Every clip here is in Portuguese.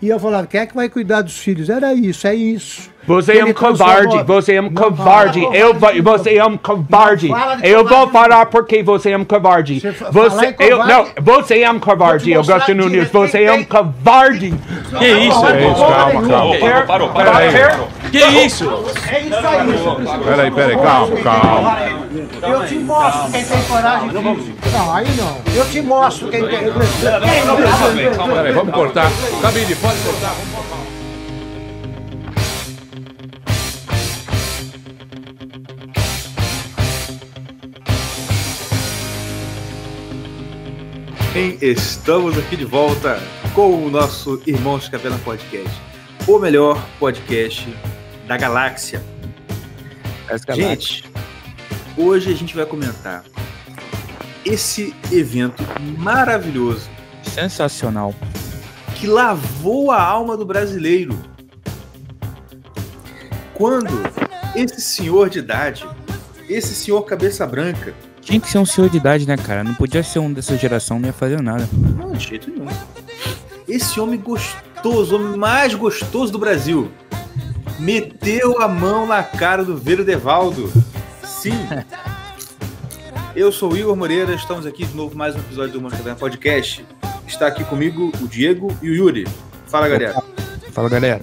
E eu falava, quem é que vai cuidar dos filhos? Era isso, é isso. Você é um covarde, você é um covarde, eu vou, você é um covarde. Eu vou falar porque você é um covarde. Você, eu, não, você é um covarde, Augusto Nunes, você é um covarde. Que isso? Calma, calma. Parou, parou. Que isso? É isso aí. Peraí, peraí, calma, calma. Eu te mostro quem tem coragem. Não, aí não. Eu te mostro quem tem. Peraí, vamos cortar. Cabine, pode cortar, vamos cortar. Bem, estamos aqui de volta com o nosso Irmãos Capela Podcast, o melhor podcast da galáxia. Gente, hoje a gente vai comentar esse evento maravilhoso Sensacional. que lavou a alma do brasileiro. Quando esse senhor de idade, esse senhor cabeça branca, Tinha que ser um senhor de idade, né, cara? Não podia ser um dessa geração, não ia fazer nada. Não, de jeito nenhum. Esse homem gostoso, o homem mais gostoso do Brasil, meteu a mão na cara do Verdevaldo. Sim. Eu sou o Igor Moreira, estamos aqui de novo mais um episódio do Caverna Podcast. Está aqui comigo o Diego e o Yuri. Fala, galera. Fala, galera.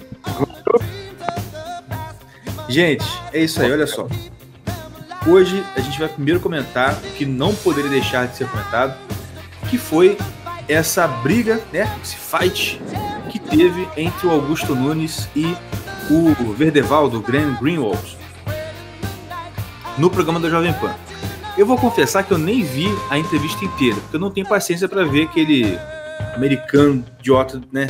Gente, é isso aí, olha só. Hoje a gente vai primeiro comentar o que não poderia deixar de ser comentado, que foi essa briga, né, esse fight que teve entre o Augusto Nunes e o Verdevaldo, Graham Greenwald, no programa da Jovem Pan. Eu vou confessar que eu nem vi a entrevista inteira, porque eu não tenho paciência para ver aquele americano idiota, né,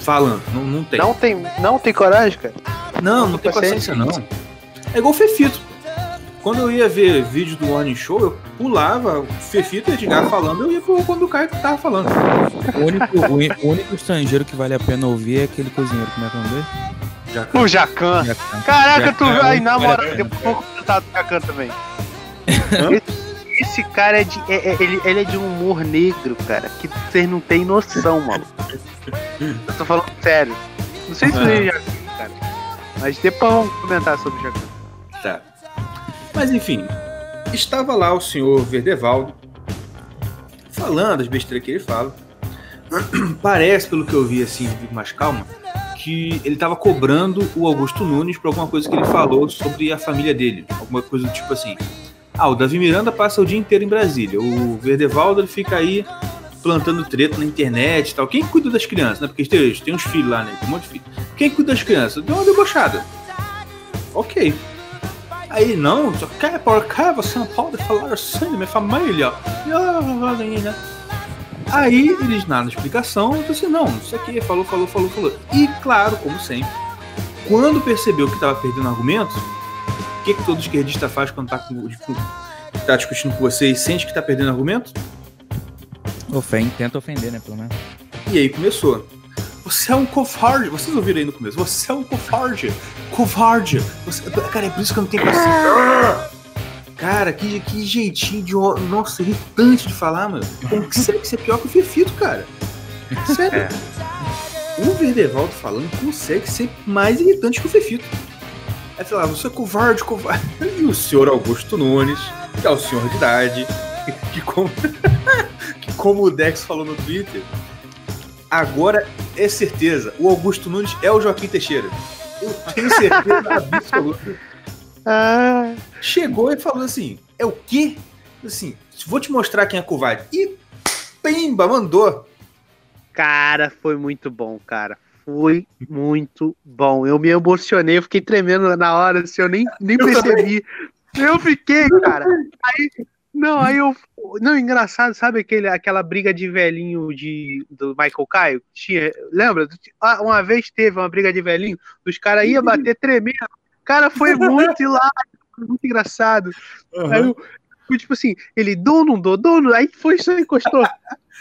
falando. Não, não tem. Não tem, não tem coragem, cara? Não, não tem paciência não. É igual o Fefito. Quando eu ia ver vídeo do Morning Show, eu pulava o Fefito e Edgar falando, eu ia pro quando o Caio tava falando. O único, o único estrangeiro que vale a pena ouvir é aquele cozinheiro. Como é que é o nome dele? O Jacan. Jacan. Caraca, tu Jacan. vai na moral, depois eu vou comentar do Jacan também. Esse, esse cara é de. é- é- ele, ele é de um humor negro, cara, que vocês não têm noção, maluco. Eu tô falando sério. Não sei se você já viu, cara. Mas depois vamos comentar sobre o Jacan. Tá. Mas enfim, estava lá o senhor Verdevaldo falando as besteiras que ele fala. Parece, pelo que eu vi assim, com mais calma, que ele estava cobrando o Augusto Nunes por alguma coisa que ele falou sobre a família dele. Alguma coisa do tipo assim. Ah, o Davi Miranda passa o dia inteiro em Brasília. O Verdevaldo ele fica aí plantando treta na internet e tal. Quem cuida das crianças, né? Porque tem, tem uns filhos lá, né? Tem um monte de filhos. Quem cuida das crianças? Deu uma debochada. Ok. Aí, não, só quer por que você não pode falar assim minha família? né? Aí eles, na explicação, eu assim, não, isso aqui, falou, falou, falou, falou. E claro, como sempre, quando percebeu que estava perdendo argumentos, o que, que todo esquerdista faz quando tá, com, com- tá discutindo com você e sente que tá perdendo argumento? Ofende, tenta ofender, né, pelo menos. E aí começou. Você é um covarde. Vocês ouviram aí no começo. Você é um covarde. Covarde. Você... Cara, é por isso que eu não tenho paciência. Cara, que, que jeitinho de. Nossa, irritante de falar, mano. Como que consegue ser pior que o Fefito, cara? Sério. O Verdevaldo falando consegue ser mais irritante que o Fefito. Aí sei lá, você é covarde, covarde. E o senhor Augusto Nunes, que é o senhor de idade, que como, que como o Dex falou no Twitter, agora é certeza, o Augusto Nunes é o Joaquim Teixeira. Eu tenho certeza absoluta. Ah, Chegou e falou assim: é o quê? Assim, vou te mostrar quem é covarde. E pimba, mandou. cara, foi muito bom, cara. Foi muito bom. Eu me emocionei, eu fiquei tremendo na hora, assim, eu nem, nem Eu percebi. Eu fiquei, cara. Aí, não, aí eu. Não, engraçado, sabe aquele, aquela briga de velhinho de, do Michael Caio? Tinha, lembra? Ah, Uma vez teve uma briga de velhinho, os caras iam bater tremendo. Cara, foi muito foi muito engraçado. Aí eu, fui tipo assim, ele dou, não dou, dou, não. Aí foi só encostou.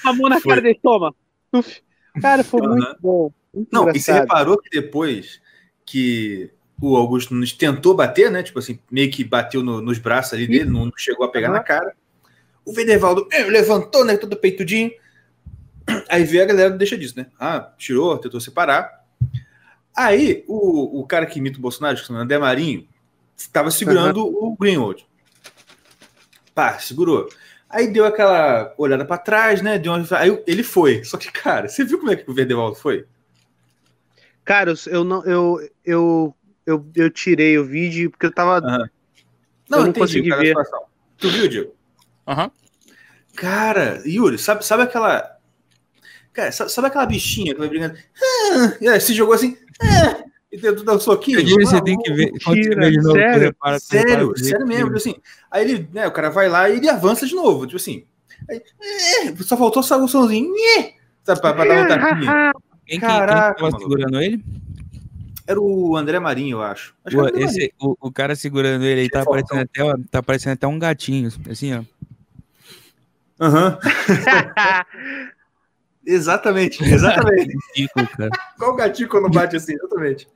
A mão na Foi. cara dele, toma. Uf. Cara, foi Aham. muito bom. Muito Não, e você engraçado. reparou que depois que o Augusto Nunes tentou bater, né? Tipo assim, meio que bateu no- nos braços ali dele, não chegou a pegar Aham. na cara. O Venevaldo eh, levantou, né? Todo peitudinho. Aí veio a galera deixa disso, né? Ah, tirou, tentou separar. Aí o, o cara que imita o Bolsonaro, que é o André Marinho, estava segurando uhum. o Greenwald. Pá, segurou. Aí deu aquela olhada para trás, né? Deu uma... Aí ele foi. Só que, cara, você viu como é que o Verdevaldo foi? Cara, eu não. Eu, eu, eu, eu tirei o vídeo porque eu tava. Uhum. Não, eu não consegui ver. Tu viu, Diego? Aham. Uhum. Cara, Yuri, sabe, sabe aquela. Cara, sabe aquela bichinha que vai brigando? Ah, se jogou assim. Ah, e tentou dar um soquinho. você tem que ver. Tira, novo, sério, repara, sério, repara, sério mesmo. Tipo assim, aí ele, né, o cara vai lá e ele avança de novo. Tipo assim. Aí, é, só faltou só o somzinho. É, sabe, pra, pra dar uma tapinha. Quem, Caraca, quem, quem tava segurando ele? Era o André Marinho, eu acho. acho o, esse, o, o, cara segurando ele aí tá parecendo, até, ó, tá parecendo até um gatinho, assim, ó. Aham. Uhum. exatamente, exatamente. cara. Qual gatinho quando bate assim? Exatamente.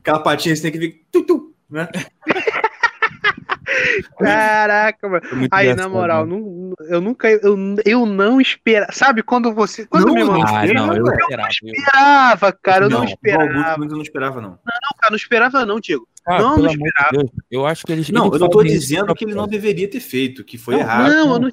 Aquela patinha você tem que vir. Né? Caraca, mano. Aí, na moral, não, eu nunca. Eu, eu não esperava. Sabe quando você. Quando não, me mandou, ah, não, eu, eu esperava, não esperava, cara. Eu não, não esperava. Augusto, eu não esperava, não. Não, cara, não esperava, não, Diego. Ah, não, não esperava. Deus, eu acho que eles. Não, eu não tô dizendo que ele não deveria ter feito, que foi não, errado. Não, eu não.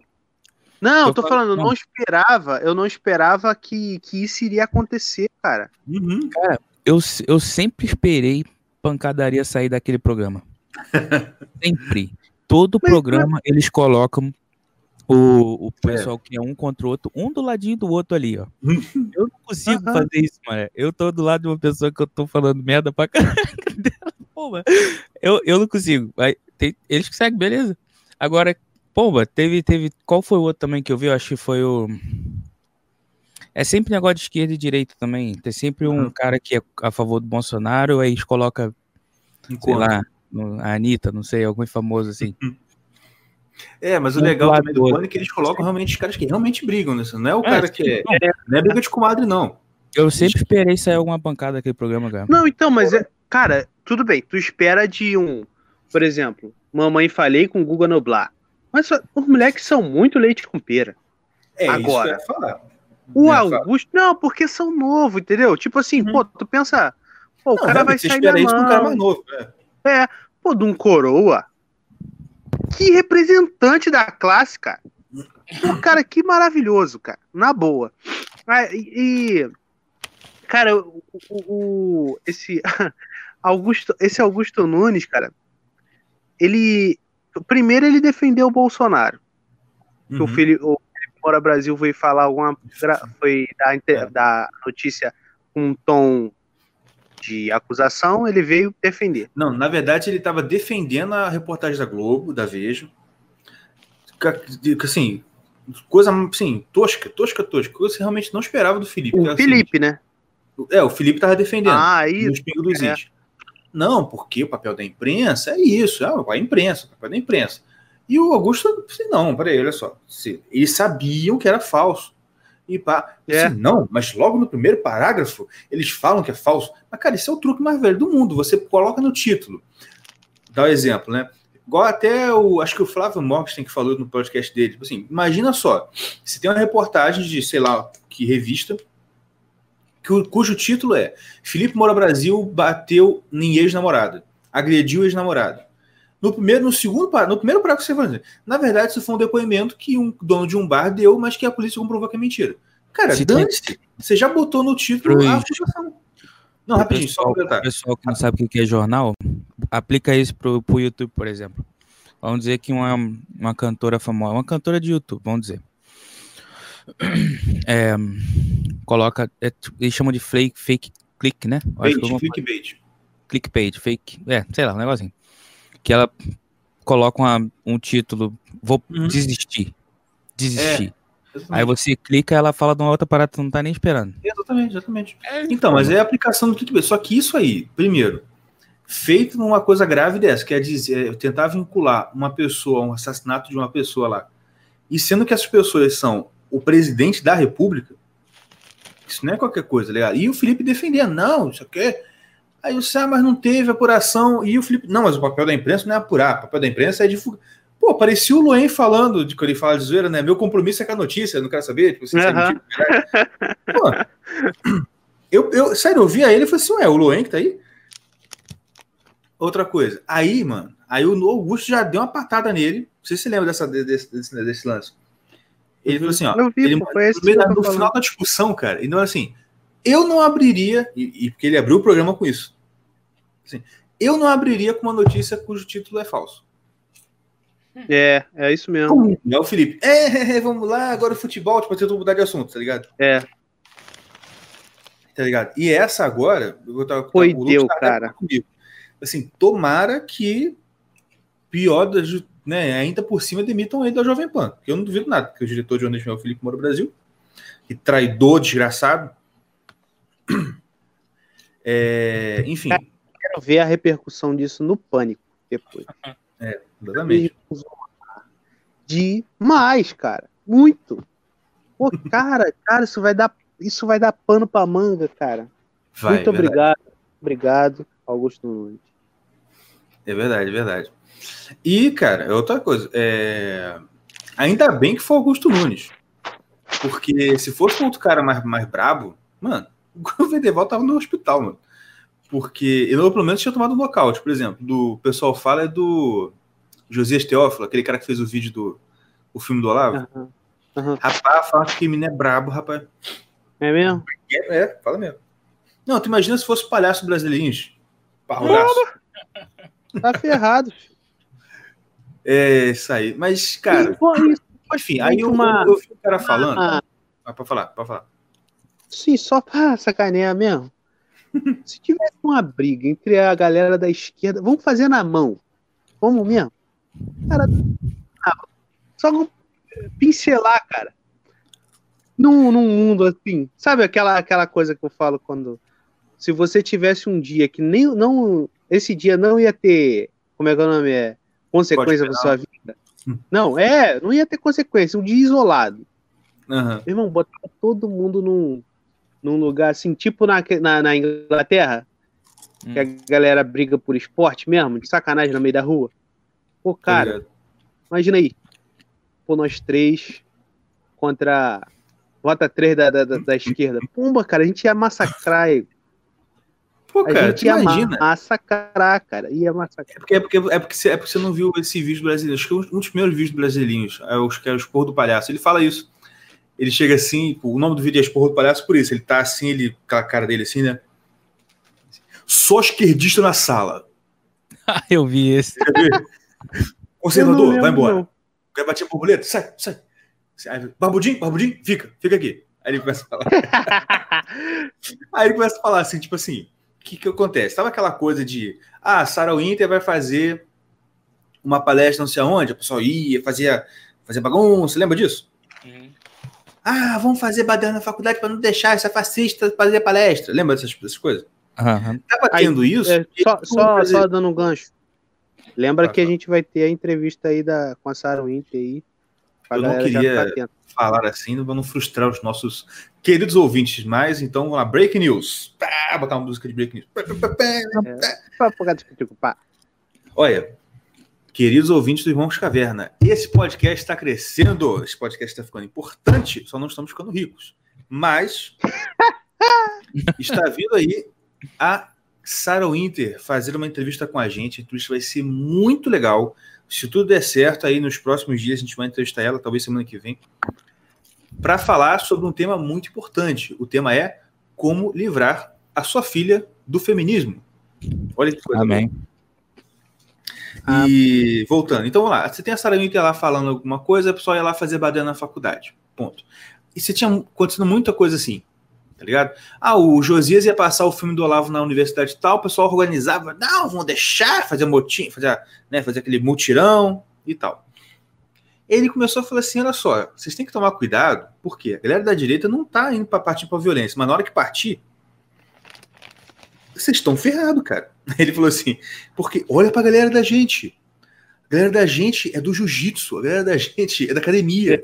Não, eu tô falando, eu não esperava, eu não esperava que, que isso iria acontecer, cara. Uhum. Cara, eu, eu sempre esperei pancadaria sair daquele programa. Sempre. Todo Mas, programa eles colocam o, o pessoal é. que é um contra o outro, um do ladinho do outro ali, ó. eu não consigo uhum. fazer isso, mano. Eu tô do lado de uma pessoa que eu tô falando merda pra caralho eu, eu não consigo. Aí, tem, eles conseguem, beleza. Agora, pô, teve, teve. Qual foi o outro também que eu vi? Eu acho que foi o. É sempre negócio de esquerda e direita também. Tem sempre um uhum. cara que é a favor do Bolsonaro, aí eles colocam, sei lá, a Anitta, não sei, algum famoso assim. É, mas o legal também do Cone é que eles colocam realmente os caras que realmente brigam nisso. Não é o é, cara que é. é não é briga de comadre, não. Eu sempre esperei sair alguma pancada daquele programa, cara. Não, então, mas é. Cara, tudo bem. Tu espera de um. Por exemplo, Mamãe Falei com Guga Noblar. Mas os moleques são muito leite com pera. É Agora, isso que eu ia falar. O Augusto, não, porque são novos, entendeu? Tipo assim, uhum. pô, tu pensa, pô, o não, cara vai sair espera isso com um cara mais novo, é. é, pô, de um coroa. Que representante da classe, cara. Pô, cara, que maravilhoso, cara. Na boa. Ah, e, cara, o, o, esse Augusto, esse Augusto Nunes, cara, ele primeiro ele defendeu o Bolsonaro. Uhum. o Felipe, o Moura Brasil veio falar alguma. Foi dar, é. dar notícia com um tom de acusação, ele veio defender. Não, na verdade ele estava defendendo a reportagem da Globo, da Veja. Assim, coisa assim, tosca, tosca, tosca. Coisa que você realmente não esperava do Felipe. O Felipe, assim, né? É, o Felipe estava defendendo. Ah, isso. dos é. Não, porque o papel da imprensa é isso, é a imprensa, o papel da imprensa. E o Augusto, assim, não, peraí, olha só. Eles sabiam que era falso. E pá, é. assim, não, mas logo no primeiro parágrafo eles falam que é falso. Mas, cara, isso é o truque mais velho do mundo. Você coloca no título. Dá o um exemplo, né? Igual até o. Acho que o Flávio Morgan que falou no podcast dele. Tipo assim, imagina só. Se tem uma reportagem de, sei lá, que revista, cujo título é Felipe Moura Brasil bateu em ex-namorada, agrediu ex-namorada. No primeiro, no segundo, no primeiro parágrafo você vai dizer, na verdade, isso foi um depoimento que um dono de um bar deu, mas que a polícia comprovou que é mentira. Cara, dane-se. Você já botou no título a acusação. Não, rapidinho, pessoal, só O pessoal que não sabe o que é jornal, aplica isso pro, pro YouTube, por exemplo. Vamos dizer que uma, uma cantora famosa, uma cantora de YouTube, vamos dizer. É, coloca. É, eles chamam de fake, fake click, né? Bait, clickbait. Clickbait, fake. É, sei lá, um negocinho. Que ela coloca uma, um título, vou uhum. desistir. Desistir. É, Aí você clica ela fala de uma outra parada que não tá nem esperando. Exatamente, exatamente. É, então, mas é a aplicação do clickbait. Só que isso aí, primeiro, feito numa coisa grave dessa, quer dizer, é tentar vincular uma pessoa, um assassinato de uma pessoa lá, e sendo que essas pessoas são o presidente da república, isso não é qualquer coisa, legal. E o Felipe defendendo, não, isso aqui. Aí o ah, mas não teve apuração. E o Felipe, não, mas o papel da imprensa não é apurar, o papel da imprensa é divulgar. Pô, parecia o Loen falando, de quando ele fala de zoeira, né? Meu compromisso é com a notícia, não quero saber. Tipo, Aham. Pô, eu, eu, sério, eu via ele e falei assim, ué, o Loen que tá aí? Outra coisa. Aí, mano, aí o Augusto já deu uma patada nele. Não sei se você lembra dessa, desse, desse, desse lance. Ele falou assim, ó. Vi, ele, pô, no, meio no final da discussão, cara, então assim, eu não abriria, e, e porque ele abriu o programa com isso. Assim, eu não abriria com uma notícia cujo título é falso. É, é isso mesmo. Pum, é o Felipe. É, é, é, vamos lá, agora o futebol, tipo, tentou mudar de assunto, tá ligado? É. Tá ligado? E essa agora, eu tava, Foi o Lucas deu, cara. comigo. Assim, tomara que pior, da né, ainda por cima demitam ele da Jovem Pan. Que eu não duvido nada, porque o diretor de onde é o Felipe Moro Brasil, que traidor, desgraçado. É, enfim, Quero ver a repercussão disso no pânico depois. exatamente. Demais, cara. Muito. Pô, cara, cara, isso vai dar, isso vai dar pano pra manga, cara. Vai, Muito é verdade. obrigado. Obrigado, Augusto Nunes. É verdade, é verdade. E, cara, é outra coisa. é, Ainda bem que foi Augusto Nunes. Porque se fosse um outro cara mais, mais brabo, mano, o Vendeval tava no hospital, mano. Porque eu, pelo menos, tinha tomado um nocaute, por exemplo. Do o pessoal fala é do Josias Teófilo, aquele cara que fez o vídeo do o filme do Olavo. Aham. Aham. Rapaz, fala que o menino é brabo, rapaz. É mesmo? É, é, fala mesmo. Não, tu imagina se fosse palhaço brasileirinhos. Parrogaço. Tá ferrado. É isso aí. Mas, cara, Pô, isso, enfim, aí eu, Uma- eu, eu vi o cara falando. Ah, pra falar, pra falar. sim, só pra sacanear mesmo. Se tivesse uma briga entre a galera da esquerda, vamos fazer na mão. Vamos mesmo? Cara, ah, só não pincelar, cara. Num, num mundo assim, sabe aquela, aquela coisa que eu falo quando. Se você tivesse um dia que nem. Não, esse dia não ia ter. Como é que é o nome? É, consequência pra sua vida. Não, é, não ia ter consequência. Um dia isolado. Meu irmão, botar todo mundo num, num lugar assim, tipo na, na, na Inglaterra, que a galera briga por esporte mesmo, de sacanagem no meio da rua. Pô, cara, ligado? imagina aí. Pô, nós três contra. Vota três da, da, da, da esquerda. Pumba, cara, a gente ia massacrar. Pô, A cara, gente tu ia imagina. massacrar, cara. Ia massacrar. É porque, é, porque, é, porque você, é porque você não viu esse vídeo brasileiro. Acho que um dos primeiros vídeos brasileirinhos, é os que é o Esporro do Palhaço. Ele fala isso. Ele chega assim, o nome do vídeo é Esporro do Palhaço por isso. Ele tá assim, ele, aquela cara dele assim, né? Só esquerdista na sala. Ah, eu vi esse. Conservador, vai embora. não. Quer bater borboleta? Sai, sai. Barbudinho, barbudinho, fica, fica aqui. Aí ele começa a falar. Aí ele começa a falar assim, tipo assim, o que que acontece? Tava aquela coisa de, ah, Sarah Winter vai fazer uma palestra não sei aonde, o pessoal ia, fazia, fazia bagunça, lembra disso? Ah, vamos fazer badana na faculdade para não deixar essa fascista fazer palestra. Lembra dessas, dessas coisas? Aham. Tava Aí, tendo isso. É, só, só, fazer- só dando um gancho. Lembra Vai, que a gente vai ter a entrevista aí da, com a Sarah Winter aí. Eu não queria- falar assim, para não frustrar os nossos queridos ouvintes mais. Então, vamos lá, Break News. Pá, botar uma música de Break News. Pá, pá, pá, pá. Pagar discutir, pá. Olha, queridos ouvintes do Irmãos Caverna, esse podcast está crescendo, esse podcast está ficando importante, só não estamos ficando ricos. Mas está vindo aí a Sarah Winter fazer uma entrevista com a gente. A entrevista vai ser muito legal. Se tudo der certo, aí nos próximos dias a gente vai entrevistar ela, talvez semana que vem, para falar sobre um tema muito importante. O tema é como livrar a sua filha do feminismo. Olha que coisa boa. Amém. E voltando, então vamos lá. Você tem a Sarah Winter lá falando alguma coisa, a pessoa ia lá fazer badana na faculdade. Ponto. E você tinha acontecendo muita coisa assim, tá ligado? Ah, o Josias ia passar o filme do Olavo na universidade tal, o pessoal organizava, não, vão deixar fazer motim, fazer, né, fazer aquele mutirão e tal. Ele começou a falar assim: olha só, vocês têm que tomar cuidado, porque a galera da direita não tá indo para partir para violência, mas na hora que partir, vocês estão ferrados, cara. Ele falou assim: porque olha pra galera da gente. A galera da gente é do jiu-jitsu, a galera da gente é da academia.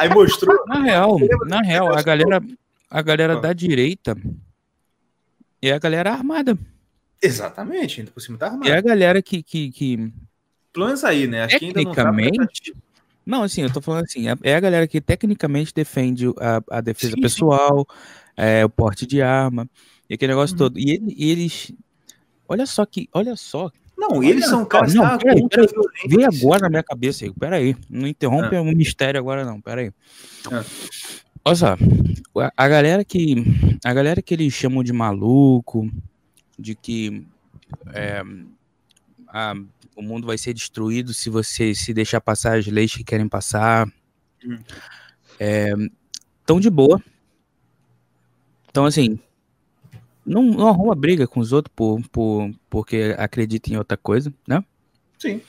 Aí mostrou. Na real, na real, a galera, a galera Ah. da direita é a galera armada. Exatamente, ainda por cima tá armado. É a galera que, que, que, pelo menos aí, né? Acho que ainda não tá não, assim, eu tô falando assim, é, é a galera que tecnicamente defende a, a defesa sim, pessoal, sim. É, o porte de arma, e aquele negócio uhum. todo. E, ele, eles. Olha só que. Olha só. Não, olha, eles são caras. Não, vem agora na minha cabeça aí. Peraí. Não interrompe ah. um mistério agora, não. Peraí. Ah. Olha só. A, a galera que. A galera que eles chamam de maluco, de que. É, a, o mundo vai ser destruído se você se deixar passar as leis que querem passar. Hum. É, tão de boa. Então, assim, não, não arruma briga com os outros por, por, porque acredita em outra coisa, né? Sim.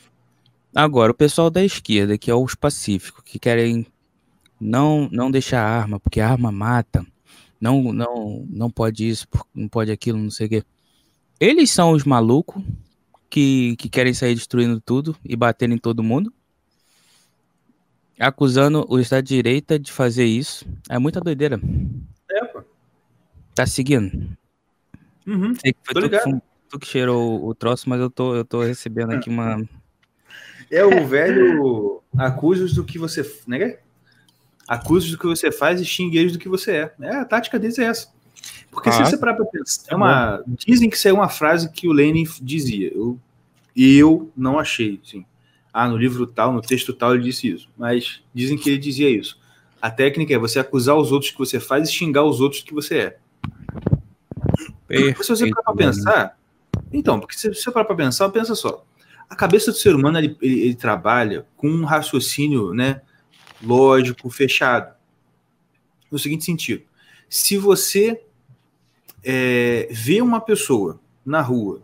Agora, o pessoal da esquerda, que é os pacíficos, que querem não, não deixar arma, porque arma mata, não, não, não pode isso, não pode aquilo, não sei o quê. Eles são os malucos que, que querem sair destruindo tudo e batendo em todo mundo, acusando o Estado de Direita de fazer isso. É muita doideira. É, pô. Tá seguindo? Uhum, Sei que foi tu que, tu, que cheirou o troço, mas eu tô, eu tô recebendo aqui uma. É o velho acusos do que você. Né? Acusos do que você faz e xingue eles do que você é. é. A tática deles é essa. Porque ah, se você parar pra pensar, é uma, dizem que isso é uma frase que o Lenin dizia. Eu, eu não achei, sim. Ah, no livro tal, no texto tal, ele disse isso. Mas dizem que ele dizia isso. A técnica é você acusar os outros que você faz e xingar os outros que você é. Perfeito, se você parar pra pensar. Então, porque se você parar pra pensar, pensa só. A cabeça do ser humano ele, ele, ele trabalha com um raciocínio né, lógico, fechado. No seguinte sentido: se você é, vê uma pessoa na rua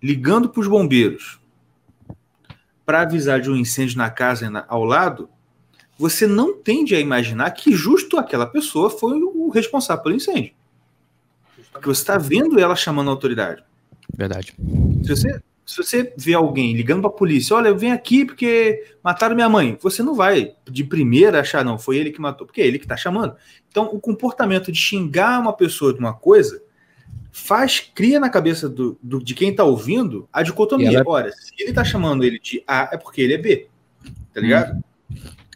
ligando para os bombeiros para avisar de um incêndio na casa ao lado, você não tende a imaginar que justo aquela pessoa foi o responsável pelo incêndio. Porque você está vendo ela chamando a autoridade. Verdade. Se você, se você vê alguém ligando para a polícia, olha, eu venho aqui porque mataram minha mãe, você não vai de primeira achar, não, foi ele que matou, porque é ele que está chamando. Então, o comportamento de xingar uma pessoa de uma coisa faz, cria na cabeça do, do de quem está ouvindo a dicotomia. Ela... Olha, se ele está chamando ele de A, é porque ele é B. Tá ligado? Hum.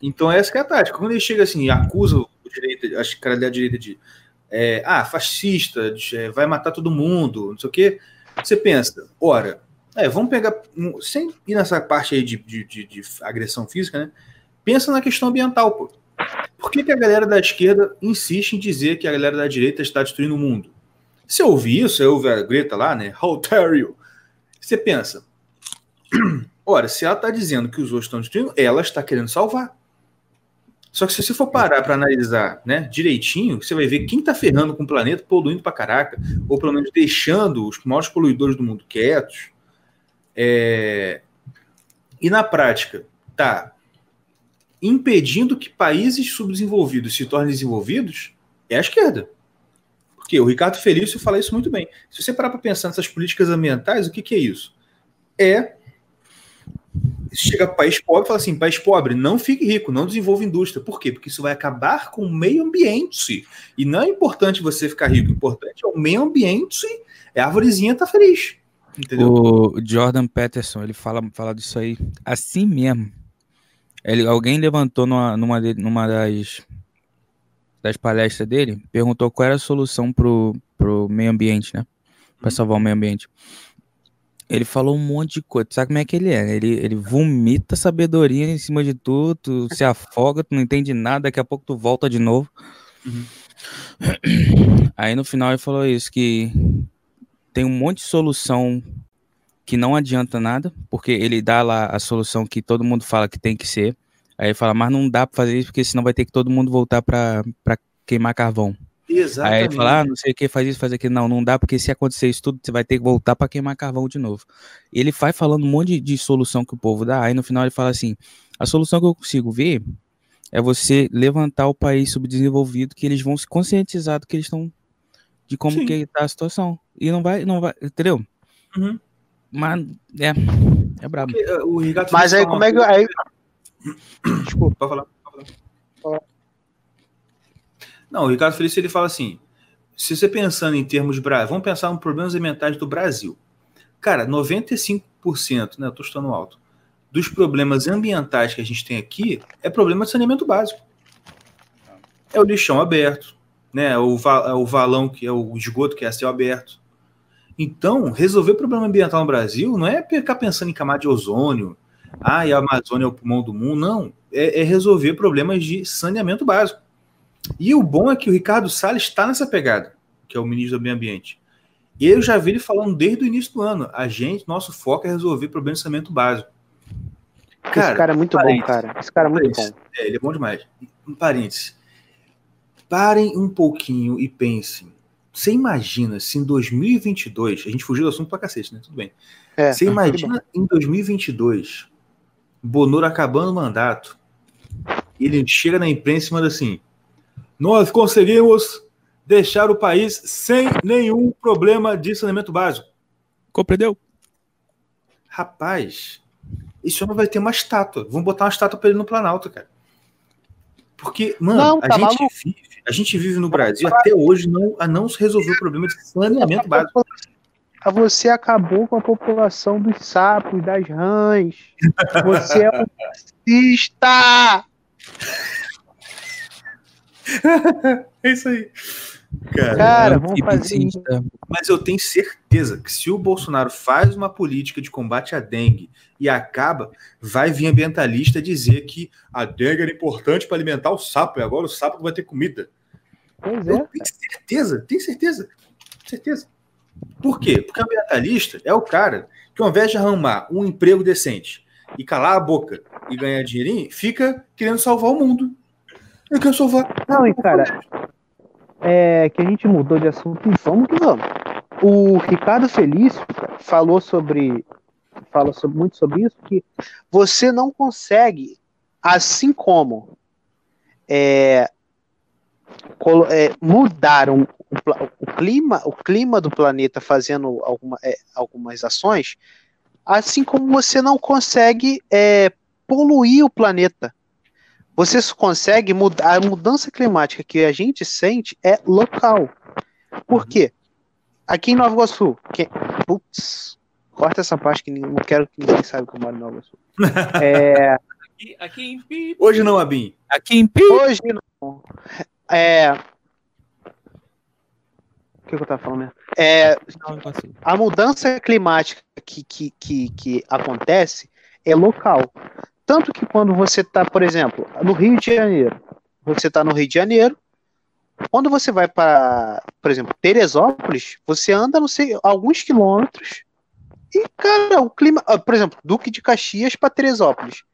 Então, essa é a tática. Quando ele chega assim e acusa o direito, que cara da direita de é, ah, fascista, é, vai matar todo mundo, não sei o quê, você pensa, ora, é, vamos pegar, sem ir nessa parte aí de, de, de, de agressão física, né? Pensa na questão ambiental, pô. Por que, que a galera da esquerda insiste em dizer que a galera da direita está destruindo o mundo? Se eu ouvir isso, eu ouvi a Greta lá, né? How dare you? Você pensa, ora, se ela está dizendo que os outros estão destruindo, ela está querendo salvar. Só que se você for parar para analisar né, direitinho, você vai ver quem está ferrando com o planeta, poluindo para caraca, ou pelo menos deixando os maiores poluidores do mundo quietos. É... E na prática, tá impedindo que países subdesenvolvidos se tornem desenvolvidos, é a esquerda. Porque o Ricardo Felício fala isso muito bem. Se você parar para pensar nessas políticas ambientais, o que, que é isso? É chega para país pobre e fala assim: país pobre, não fique rico, não desenvolva indústria. Por quê? Porque isso vai acabar com o meio ambiente. E não é importante você ficar rico, o importante é o meio ambiente, é a árvorezinha tá feliz. Entendeu? O Jordan Peterson, ele fala, fala disso aí assim mesmo. Ele, alguém levantou numa, numa, numa das, das palestras dele, perguntou qual era a solução pro, pro meio ambiente, né? Para uhum. salvar o meio ambiente. Ele falou um monte de coisa. Sabe como é que ele é? Ele, ele vomita sabedoria em cima de tudo, tu se afoga, tu não entende nada, daqui a pouco tu volta de novo. Uhum. Aí no final ele falou isso, que tem um monte de solução que não adianta nada, porque ele dá lá a solução que todo mundo fala que tem que ser. Aí ele fala, mas não dá para fazer isso, porque senão vai ter que todo mundo voltar para queimar carvão. Exatamente. Aí ele fala, ah, não sei o que, faz isso, faz aquilo. Não, não dá, porque se acontecer isso tudo, você vai ter que voltar para queimar carvão de novo. Ele vai falando um monte de, de, solução que o povo dá, aí no final ele fala assim: a solução que eu consigo ver é você levantar o país subdesenvolvido, que eles vão se conscientizar do que eles estão. de como Sim. que tá a situação. E não vai, não vai, entendeu? Uhum. Mas é. É brabo. Porque, uh, o Mas aí como é que. Aí... Desculpa, pode falar. Pode falar. Não, o Ricardo Felício ele fala assim: se você pensando em termos de vamos pensar em problemas ambientais do Brasil. Cara, 95%, né? Eu tô estando alto. dos problemas ambientais que a gente tem aqui é problema de saneamento básico. É o lixão aberto, né? O, va é o valão que é o esgoto que é a céu aberto. Então, resolver problema ambiental no Brasil não é ficar pensando em camada de ozônio, ah, e a Amazônia é o pulmão do mundo, não. É, é resolver problemas de saneamento básico. E o bom é que o Ricardo Salles está nessa pegada, que é o ministro do Meio Ambiente. E eu já vi ele falando desde o início do ano. A gente, nosso foco é resolver problemas de saneamento básico. Cara, Esse cara é muito bom, cara. Esse cara é muito bom. É, ele é bom demais. Um parênteses. Parem um pouquinho e pensem. Você imagina se em 2022, a gente fugiu do assunto pra cacete, né? Tudo bem. É, você imagina em 2022, Bonoro acabando o mandato, ele chega na imprensa e manda assim: Nós conseguimos deixar o país sem nenhum problema de saneamento básico. Compreendeu? Rapaz, isso não vai ter uma estátua. Vamos botar uma estátua para ele no Planalto, cara. Porque, mano, não, tá a, gente vive, a gente vive no Brasil até hoje não, a não se resolver o problema de saneamento básico. Você acabou com a população dos sapos, das rãs. Você é um racista! é isso aí. Cara, Cara vamos fazer isso. Mas eu tenho certeza que se o Bolsonaro faz uma política de combate à dengue e acaba, vai vir ambientalista dizer que a dengue era importante para alimentar o sapo e agora o sapo vai ter comida. Pois é. Eu tenho certeza, tenho certeza. Certeza. Por quê? Porque o ambientalista é o cara que, ao invés de arrumar um emprego decente e calar a boca e ganhar dinheirinho, fica querendo salvar o mundo. Eu quero salvar. Não, e cara, é, que a gente mudou de assunto e vamos que vamos. O Ricardo Felício falou sobre fala sobre, muito sobre isso que você não consegue, assim como é, é, mudar um, o, clima, o clima do planeta fazendo alguma, é, algumas ações, assim como você não consegue é, poluir o planeta. Você consegue mudar. A mudança climática que a gente sente é local. Por quê? Aqui em Nova Iguaçu. Que, putz, corta essa parte que não quero que ninguém saiba que eu moro em Nova Iguaçu. É, aqui, aqui em Pi. Hoje não, Abim. Aqui em Pi. Hoje não. É, o que, que eu tava falando mesmo? É, a mudança climática que, que, que, que acontece é local. Tanto que quando você está, por exemplo, no Rio de Janeiro, você está no Rio de Janeiro, quando você vai para, por exemplo, Teresópolis, você anda, não sei, alguns quilômetros e, cara, o clima, ah, por exemplo, Duque de Caxias para Teresópolis.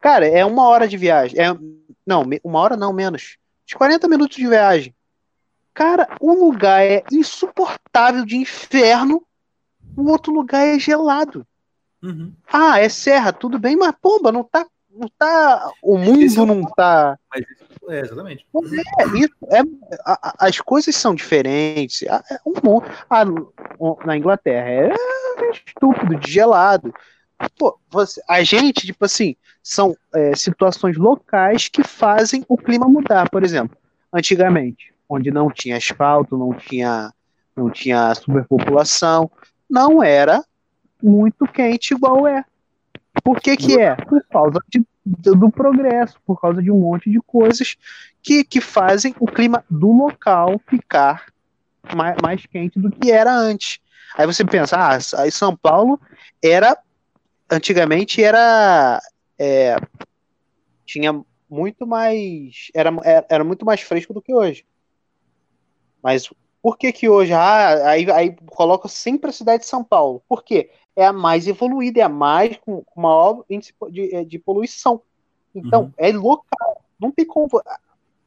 Cara, é uma hora de viagem. É, não, uma hora não, menos. De 40 minutos de viagem. Cara, um lugar é insuportável de inferno, o outro lugar é gelado. Uhum. Ah, é serra, tudo bem, mas pomba, não tá. Não tá. O mundo é não tá. É, exatamente. É, isso, é, a, as coisas são diferentes. É um, a, na Inglaterra é estúpido, de gelado. Pô, você, a gente, tipo assim, são é, situações locais que fazem o clima mudar. Por exemplo, antigamente, onde não tinha asfalto, não tinha, não tinha superpopulação, não era muito quente igual é. Por que que é? Por causa de, do progresso, por causa de um monte de coisas que, que fazem o clima do local ficar mais, mais quente do que era antes. Aí você pensa, ah, São Paulo era, antigamente era, é, tinha muito mais, era, era muito mais fresco do que hoje. Mas por que que hoje, ah, aí, aí coloca sempre a cidade de São Paulo? Por quê? É a mais evoluída, é a mais com, com maior índice de, é, de poluição. Então, uhum. é local. Não tem como,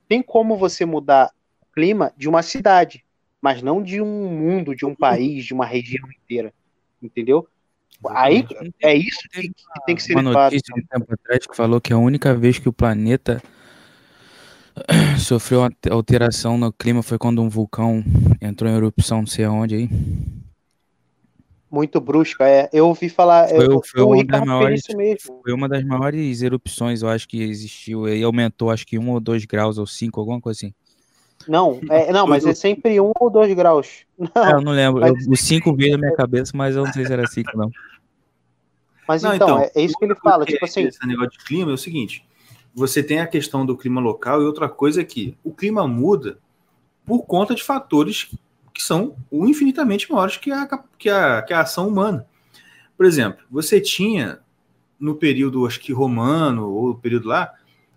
tem como você mudar o clima de uma cidade, mas não de um mundo, de um país, de uma região inteira. Entendeu? Aí é isso que, que tem que ser Uma notícia um tempo atrás que falou que a única vez que o planeta sofreu alteração no clima foi quando um vulcão entrou em erupção, não sei aonde aí muito brusca. É, eu ouvi falar. Foi, eu, foi, uma das maiores, foi uma das maiores erupções, eu acho, que existiu. E aumentou, acho que um ou dois graus, ou cinco, alguma coisa assim. Não, é, não, mas é sempre um ou dois graus. Não, é, eu não lembro. Eu, os cinco veio na minha cabeça, mas eu não sei se era cinco, não. Mas Não, então, então, é, é isso que ele fala, tipo assim... Esse negócio de clima é o seguinte, você tem a questão do clima local e outra coisa é que o clima muda por conta de fatores que são infinitamente maiores que a, que a, que a ação humana. Por exemplo, você tinha no período, acho que romano, ou período lá,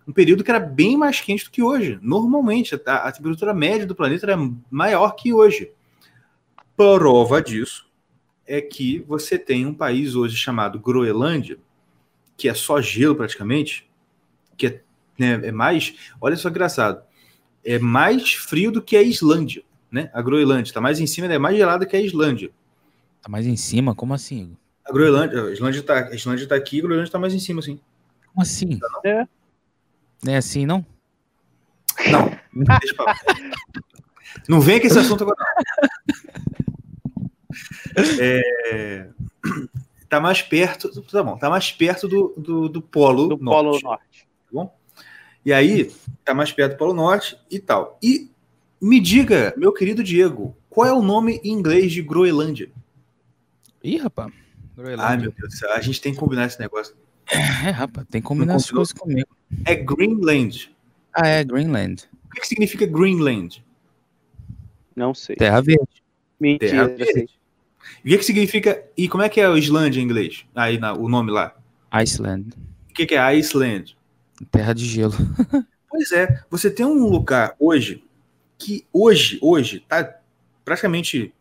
um período que era bem mais quente do que hoje. Normalmente, a, a temperatura média do planeta era maior que hoje. Prova disso é que você tem um país hoje chamado Groenlândia, que é só gelo praticamente, que é, né, é mais. Olha só engraçado. É mais frio do que a Islândia, né? A Groenlândia está mais em cima, é mais gelada que a Islândia. Tá mais em cima? Como assim? A Groenlândia, a Islândia tá, a Islândia tá aqui, a Groenlândia está mais em cima, assim. Como assim? Tá, não? É. Não é assim, não? Não. Deixa pra... Não vem com esse assunto agora, É... Tá mais perto. Tá bom, tá mais perto do, do, do polo do norte. Polo norte. Tá bom? E aí, tá mais perto do Polo Norte e tal. E me diga, meu querido Diego, qual é o nome em inglês de Groenlândia? Ih, rapaz. Ai, meu Deus do céu, a gente tem que combinar esse negócio. É, rapaz, tem que combinar as coisas comigo. É Greenland. Ah, é Greenland. O que, que significa Greenland? Não sei. Terra verde. Mentira, Terra verde. E o que, que significa. E como é que é o Islândia em inglês? Aí na, o nome lá. Iceland. O que, que é Iceland? Terra de gelo. pois é. Você tem um lugar hoje que hoje, hoje, tá praticamente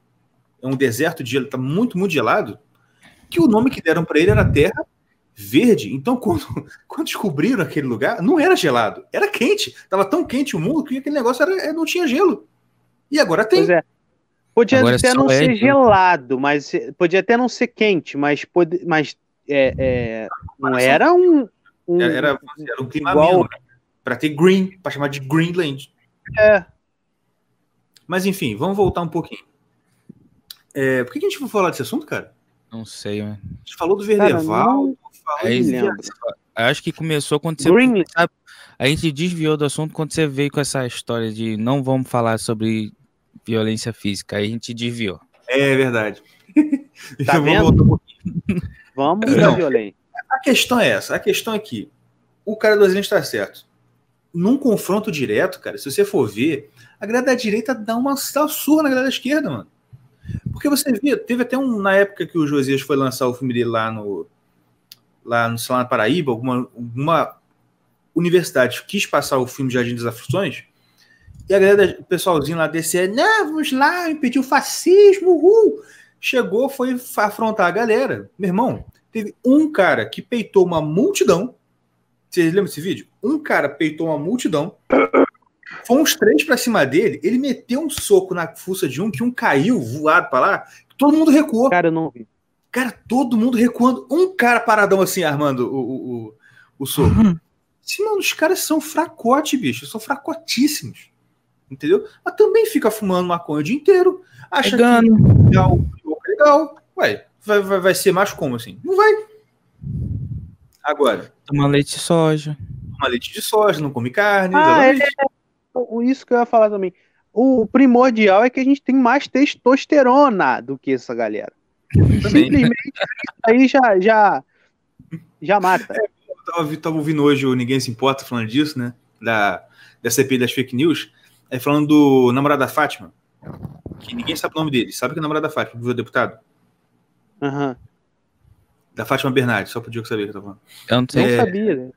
é um deserto de gelo, tá muito, muito gelado, que o nome que deram para ele era Terra Verde. Então, quando, quando descobriram aquele lugar, não era gelado, era quente. Tava tão quente o mundo que aquele negócio era, não tinha gelo. E agora tem. Pois é. Podia Agora até não é, ser gelado, mas podia até não ser quente, mas, pode, mas é, é, não era um, um era, era, era um clima igual... Né? para ter green, para chamar de Greenland. É. Mas enfim, vamos voltar um pouquinho. É, por que a gente foi falar desse assunto, cara? Não sei, mano. A gente falou do Verdeval. É, acho que começou quando você. Green. Sabe, a gente desviou do assunto quando você veio com essa história de não vamos falar sobre violência física. Aí a gente desviou. É verdade. Tá então, vendo? Vamos, vamos então, violência. A questão é essa. A questão é que o cara do Aziz está certo. Num confronto direto, cara, se você for ver, a galera da direita dá uma surra na galera da esquerda, mano. Porque você via, teve até um, na época que o Josias foi lançar o filme dele lá no, lá no, lá na Paraíba, alguma, alguma universidade quis passar o filme Jardim das Aflições, e a galera, o pessoalzinho lá descer, não, vamos lá, impedir o fascismo. Chegou, foi afrontar a galera. Meu irmão, teve um cara que peitou uma multidão. Vocês lembram desse vídeo? Um cara peitou uma multidão. Foi uns três pra cima dele. Ele meteu um soco na fuça de um, que um caiu voado pra lá. Todo mundo recuou. Cara, eu não vi. Cara, todo mundo recuando. Um cara paradão assim, armando o, o, o, o soco. Uhum. Sim, mano, os caras são fracote, bicho. São fracotíssimos entendeu? Mas também fica fumando maconha o dia inteiro, acha Pegando. que legal, legal. Ué, vai, vai, vai ser mais como assim? Não vai. Agora. Toma leite de soja. Toma leite de soja, não come carne. Ah, é, é, isso que eu ia falar também. O primordial é que a gente tem mais testosterona do que essa galera. Simplesmente aí já, já, já mata. É, eu tava, tava ouvindo hoje o Ninguém Se Importa falando disso, né? Da, da CPI das fake news. É falando do namorado da Fátima, que ninguém sabe o nome dele. Sabe que é o namorado da Fátima, viu, deputado? Aham. Uhum. Da Fátima Bernardes, só pro Diego saber que eu tô falando. Eu não, sei. É... não sabia, né?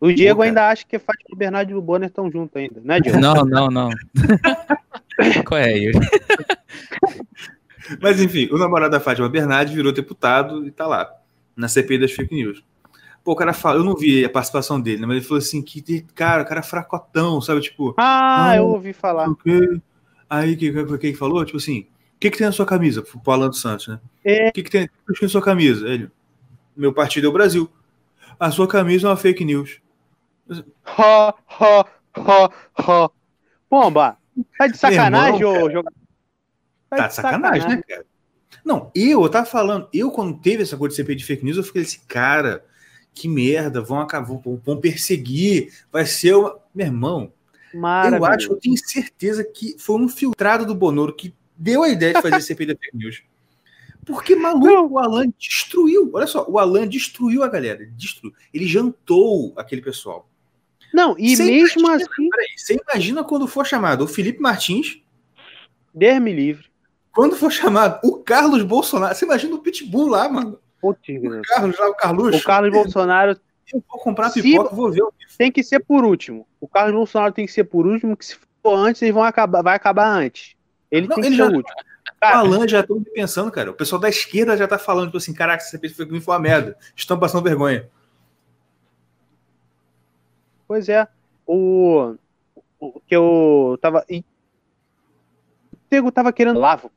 O Diego ainda acha que Fátima Bernardes e o Bonner estão juntos ainda, né, Diego? Não, não, não. Qual é, Yuri? Mas enfim, o namorado da Fátima Bernardes virou deputado e tá lá, na CPI das fake news. Pô, o cara fala, eu não vi a participação dele, né, mas ele falou assim que, cara, o cara é fracotão, sabe? Tipo. Ah, ah eu ouvi falar. Okay. Aí, o que, que, que, falou? Tipo assim, o que, que tem na sua camisa? Pro Alan dos Santos, né? É. O que, que tem na sua camisa? Ele, meu partido é o Brasil. A sua camisa é uma fake news. Ha, ha, ha. Pomba, tá de sacanagem, ô jogador? Tá, tá de sacanagem, sacanagem, né, cara? Não, eu, eu tava falando, eu quando teve essa coisa de CP de fake news, eu fiquei assim, cara, que merda, vão acabar, vão perseguir, vai ser uma... Meu irmão, eu acho, eu tenho certeza que foi um filtrado do Bonoro que deu a ideia de fazer CPI da fake news. Porque maluco, não. o Alan destruiu. Olha só, o Alan destruiu a galera. Destruiu. Ele jantou aquele pessoal. Não, e você mesmo imagina, assim. Peraí, você imagina quando for chamado o Felipe Martins. Deus me livre. Quando for chamado o Carlos Bolsonaro. Você imagina o Pitbull lá, mano. O Carlos lá, o Carlos. O Carlos Bolsonaro. Eu vou comprar pipoca, vou ver. Tem que ser por último. O Carlos Bolsonaro tem que ser por último, que se for antes, eles vão acabar, vai acabar antes. Ele não, tem ele que ser já, o último. Cara, Alan já estão pensando, cara. O pessoal da esquerda já tá falando, tipo assim, caraca, esse foi uma merda. Estão passando vergonha. Pois é. O, o que eu tava. E, o Tego tava querendo lavo.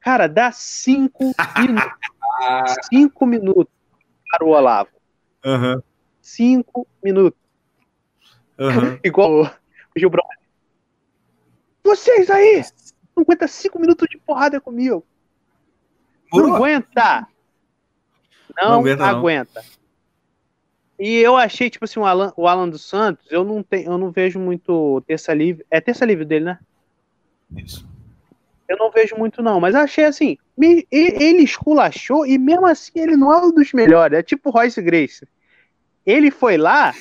Cara, dá cinco minutos. cinco minutos para o Olavo. Uhum. Cinco minutos. Uhum. Igual o Gil Brother. Vocês aí! Não aguenta cinco minutos de porrada comigo. Não aguenta! Não, não aguenta. aguenta. E eu achei, tipo assim, o Alan, o Alan dos Santos, eu não, tenho, eu não vejo muito terça livre. É terça livre dele, né? Isso. Eu não vejo muito, não, mas achei assim. Me, ele esculachou e mesmo assim ele não é um dos melhores. É tipo Royce Grace. Ele foi lá,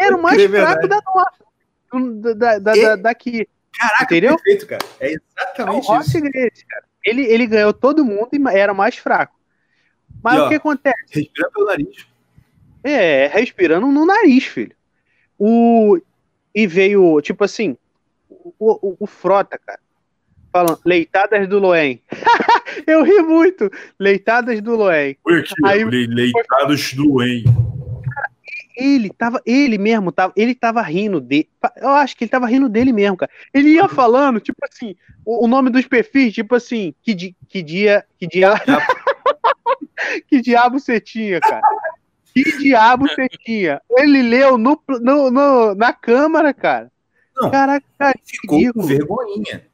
era o mais fraco da nossa. Da, da, da, daqui. Caraca, entendeu? perfeito, cara. É exatamente é isso. Grace, cara. Ele, ele ganhou todo mundo e era o mais fraco. Mas e, o que acontece? Respira pelo nariz. É, respirando no nariz, filho. O, e veio, tipo assim, o, o, o Frota, cara, falando, leitadas do Loen. eu ri muito. Leitadas do Loen. Aí, leitadas do Loen. Ele tava, ele mesmo tava, ele tava rindo de, eu acho que ele tava rindo dele mesmo, cara. Ele ia falando, tipo assim, o, o nome dos perfis, tipo assim, que, di, que dia, que dia, que diabo você tinha, cara? Que diabo você tinha? Ele leu no, no, no na câmera, cara. Não, Caraca, cara, ficou com vergonhinha.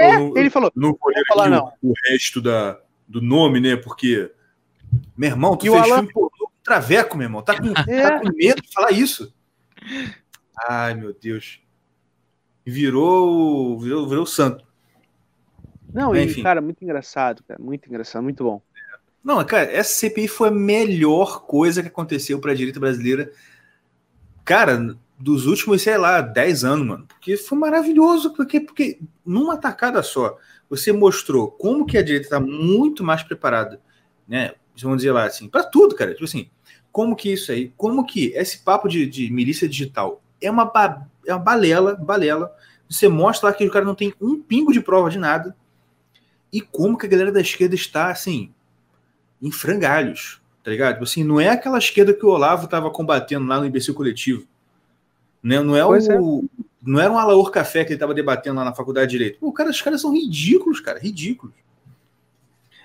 É, não, ele falou. Não vou ler falar, não. O, o, resto da, do nome, né? Porque, meu irmão, tu e fez Alan... filme com traveco, meu irmão. Tá com, é. tá com medo de falar isso? Ai, meu Deus. Virou, virou, virou santo. Não, Enfim. e, cara, muito engraçado, cara. Muito engraçado, muito bom. Não, cara, essa CPI foi a melhor coisa que aconteceu para a direita brasileira. Cara, dos últimos, sei lá, 10 anos, mano. Porque foi maravilhoso, porque, porque numa tacada só, você mostrou como que a direita está muito mais preparada, né? Vamos dizer lá assim, para tudo, cara. Tipo assim, como que isso aí, como que esse papo de, de milícia digital é uma, é uma balela, balela. Você mostra lá que o cara não tem um pingo de prova de nada. E como que a galera da esquerda está, assim, em frangalhos, tá ligado? Tipo assim, não é aquela esquerda que o Olavo estava combatendo lá no imbecil coletivo. Né? Não, é o, é. não era um Alaor Café que ele estava debatendo lá na faculdade de Direito. Pô, cara, os caras são ridículos, cara, ridículos.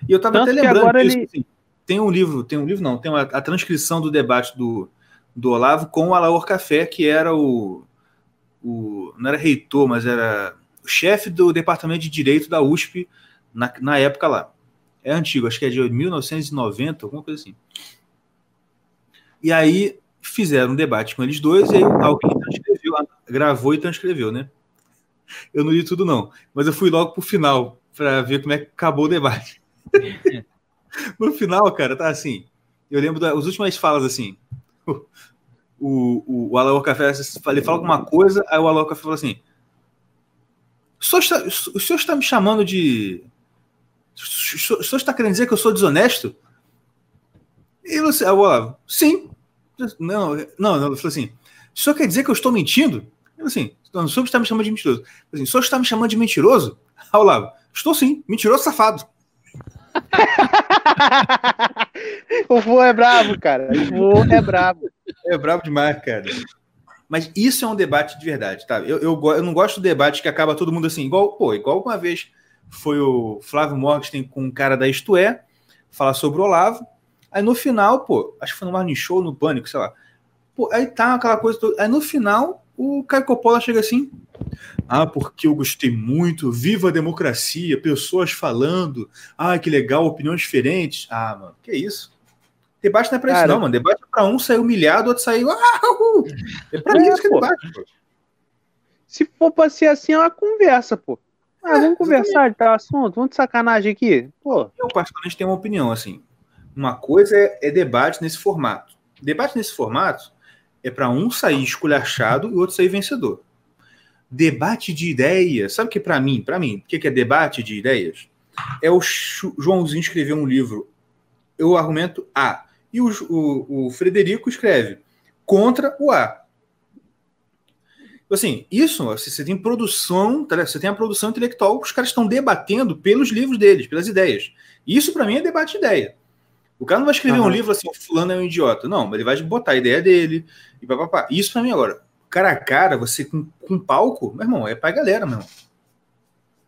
E eu tava Tanto até lembrando disso, ele... assim, tem um livro, tem um livro não, tem uma, a transcrição do debate do, do Olavo com o Alaor Café, que era o, o não era reitor, mas era o chefe do departamento de direito da USP na, na época lá. É antigo, acho que é de 1990, alguma coisa assim. E aí fizeram um debate com eles dois, e aí alguém transcreveu, gravou e transcreveu, né? Eu não li tudo, não, mas eu fui logo pro final para ver como é que acabou o debate. no final, cara, tá assim. Eu lembro das últimas falas assim. O, o, o Alaor Café ele fala alguma coisa, aí o Alaor Café fala assim: o senhor, está, o senhor está me chamando de o senhor está querendo dizer que eu sou desonesto? E você, a Olavo, sim. Não, não, não, falou assim, o senhor quer dizer que eu estou mentindo? Eu assim, não, o senhor está me chamando de mentiroso. Assim, o senhor está me chamando de mentiroso? A Olavo, estou sim, mentiroso safado. o vô é bravo, cara. O vô é bravo. É bravo demais, cara. Mas isso é um debate de verdade, tá? Eu, eu, eu não gosto do debate que acaba todo mundo assim, igual, pô, igual uma vez foi o Flávio Morgenstern com um cara da Isto É, falar sobre o Olavo. Aí no final, pô, acho que foi no Morning Show, no Pânico, sei lá. Pô, aí tá aquela coisa toda. Aí no final, o Caio Coppola chega assim. Ah, porque eu gostei muito, viva a democracia, pessoas falando, ah, que legal, opiniões diferentes. Ah, mano, que isso? Debate não é pra Cara, isso, não, mano. Debate é pra um sair humilhado, outro sair. Ah, É pra é, isso que é debate, pô. Se for pra ser assim, é uma conversa, pô. Ah, vamos conversar de tal assunto, vamos de sacanagem aqui. Pô. Eu, particularmente, tenho uma opinião, assim. Uma coisa é, é debate nesse formato. Debate nesse formato é para um sair esculachado e o outro sair vencedor. Debate de ideias, sabe o que para mim, para mim, o que é debate de ideias? É o Joãozinho escrever um livro, eu argumento A, e o, o, o Frederico escreve contra o A. Assim, isso, você tem produção, tá você tem a produção intelectual, os caras estão debatendo pelos livros deles, pelas ideias. Isso, para mim, é debate de ideia. O cara não vai escrever uhum. um livro assim, o fulano é um idiota. Não, ele vai botar a ideia dele e papapá. Isso para mim agora, cara a cara, você com, com palco, meu irmão, é pra galera, meu irmão.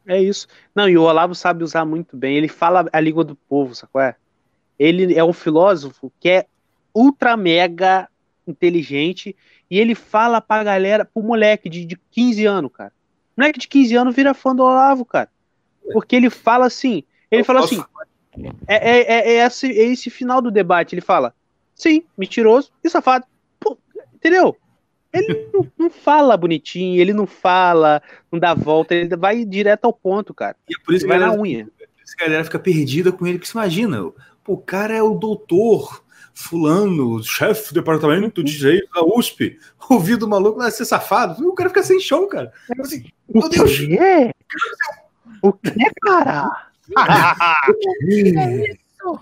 É isso. Não, e o Olavo sabe usar muito bem. Ele fala a língua do povo, sacou? É? Ele é um filósofo que é ultra mega inteligente e ele fala pra galera, pro moleque de, de 15 anos, cara. O moleque de 15 anos vira fã do Olavo, cara. Porque ele fala assim, ele Eu fala posso... assim, é, é, é, é, esse, é esse final do debate, ele fala, sim, mentiroso e safado. Pô, entendeu? Ele não, não, fala bonitinho, ele não fala, não dá volta, ele vai direto ao ponto, cara. E é por isso que vai galera, na unha. Por isso que a galera fica perdida com ele, porque você imagina, Pô, o cara é o doutor fulano, chefe do departamento de direito da USP. Ouvido maluco, vai ser safado. O cara fica sem chão, cara. Assim, meu Deus. Quê? O que, cara? o que é isso?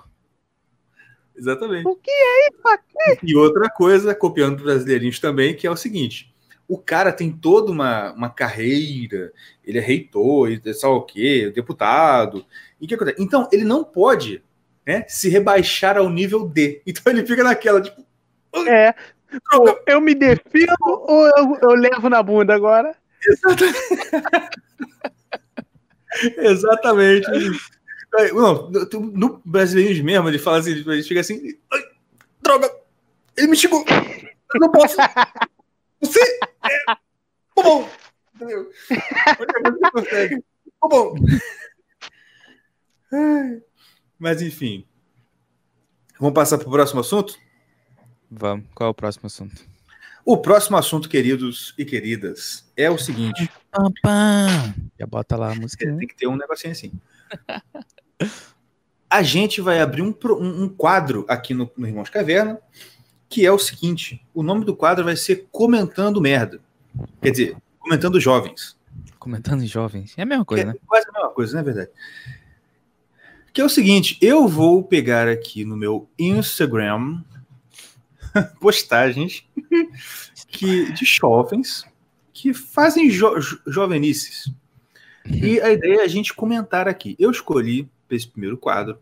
Exatamente. O que é isso aqui? E outra coisa, copiando brasileirinhos também, que é o seguinte: o cara tem toda uma, uma carreira, ele é reitor, ele é só o quê, deputado. E que acontece? Então, ele não pode né, se rebaixar ao nível D. Então ele fica naquela, tipo. É. Ou eu me defino ou eu, eu levo na bunda agora? Exatamente. Não, no brasileiro mesmo, ele fala assim, ele chega assim, droga, ele me xingou, eu não posso. Você é bom. Entendeu? Bom. Mas enfim. Vamos passar para o próximo assunto? Vamos. Qual é o próximo assunto? O próximo assunto, queridos e queridas, é o seguinte. Já bota lá a música. Tem que ter um negocinho assim. A gente vai abrir um, um quadro aqui no, no Irmãos Caverna, que é o seguinte: o nome do quadro vai ser Comentando Merda. Quer dizer, comentando jovens. Comentando jovens. É a mesma coisa, é né? Quase a mesma coisa, não é verdade? Que é o seguinte, eu vou pegar aqui no meu Instagram postagens que, de jovens que fazem jo jovenices. E a ideia é a gente comentar aqui. Eu escolhi para esse primeiro quadro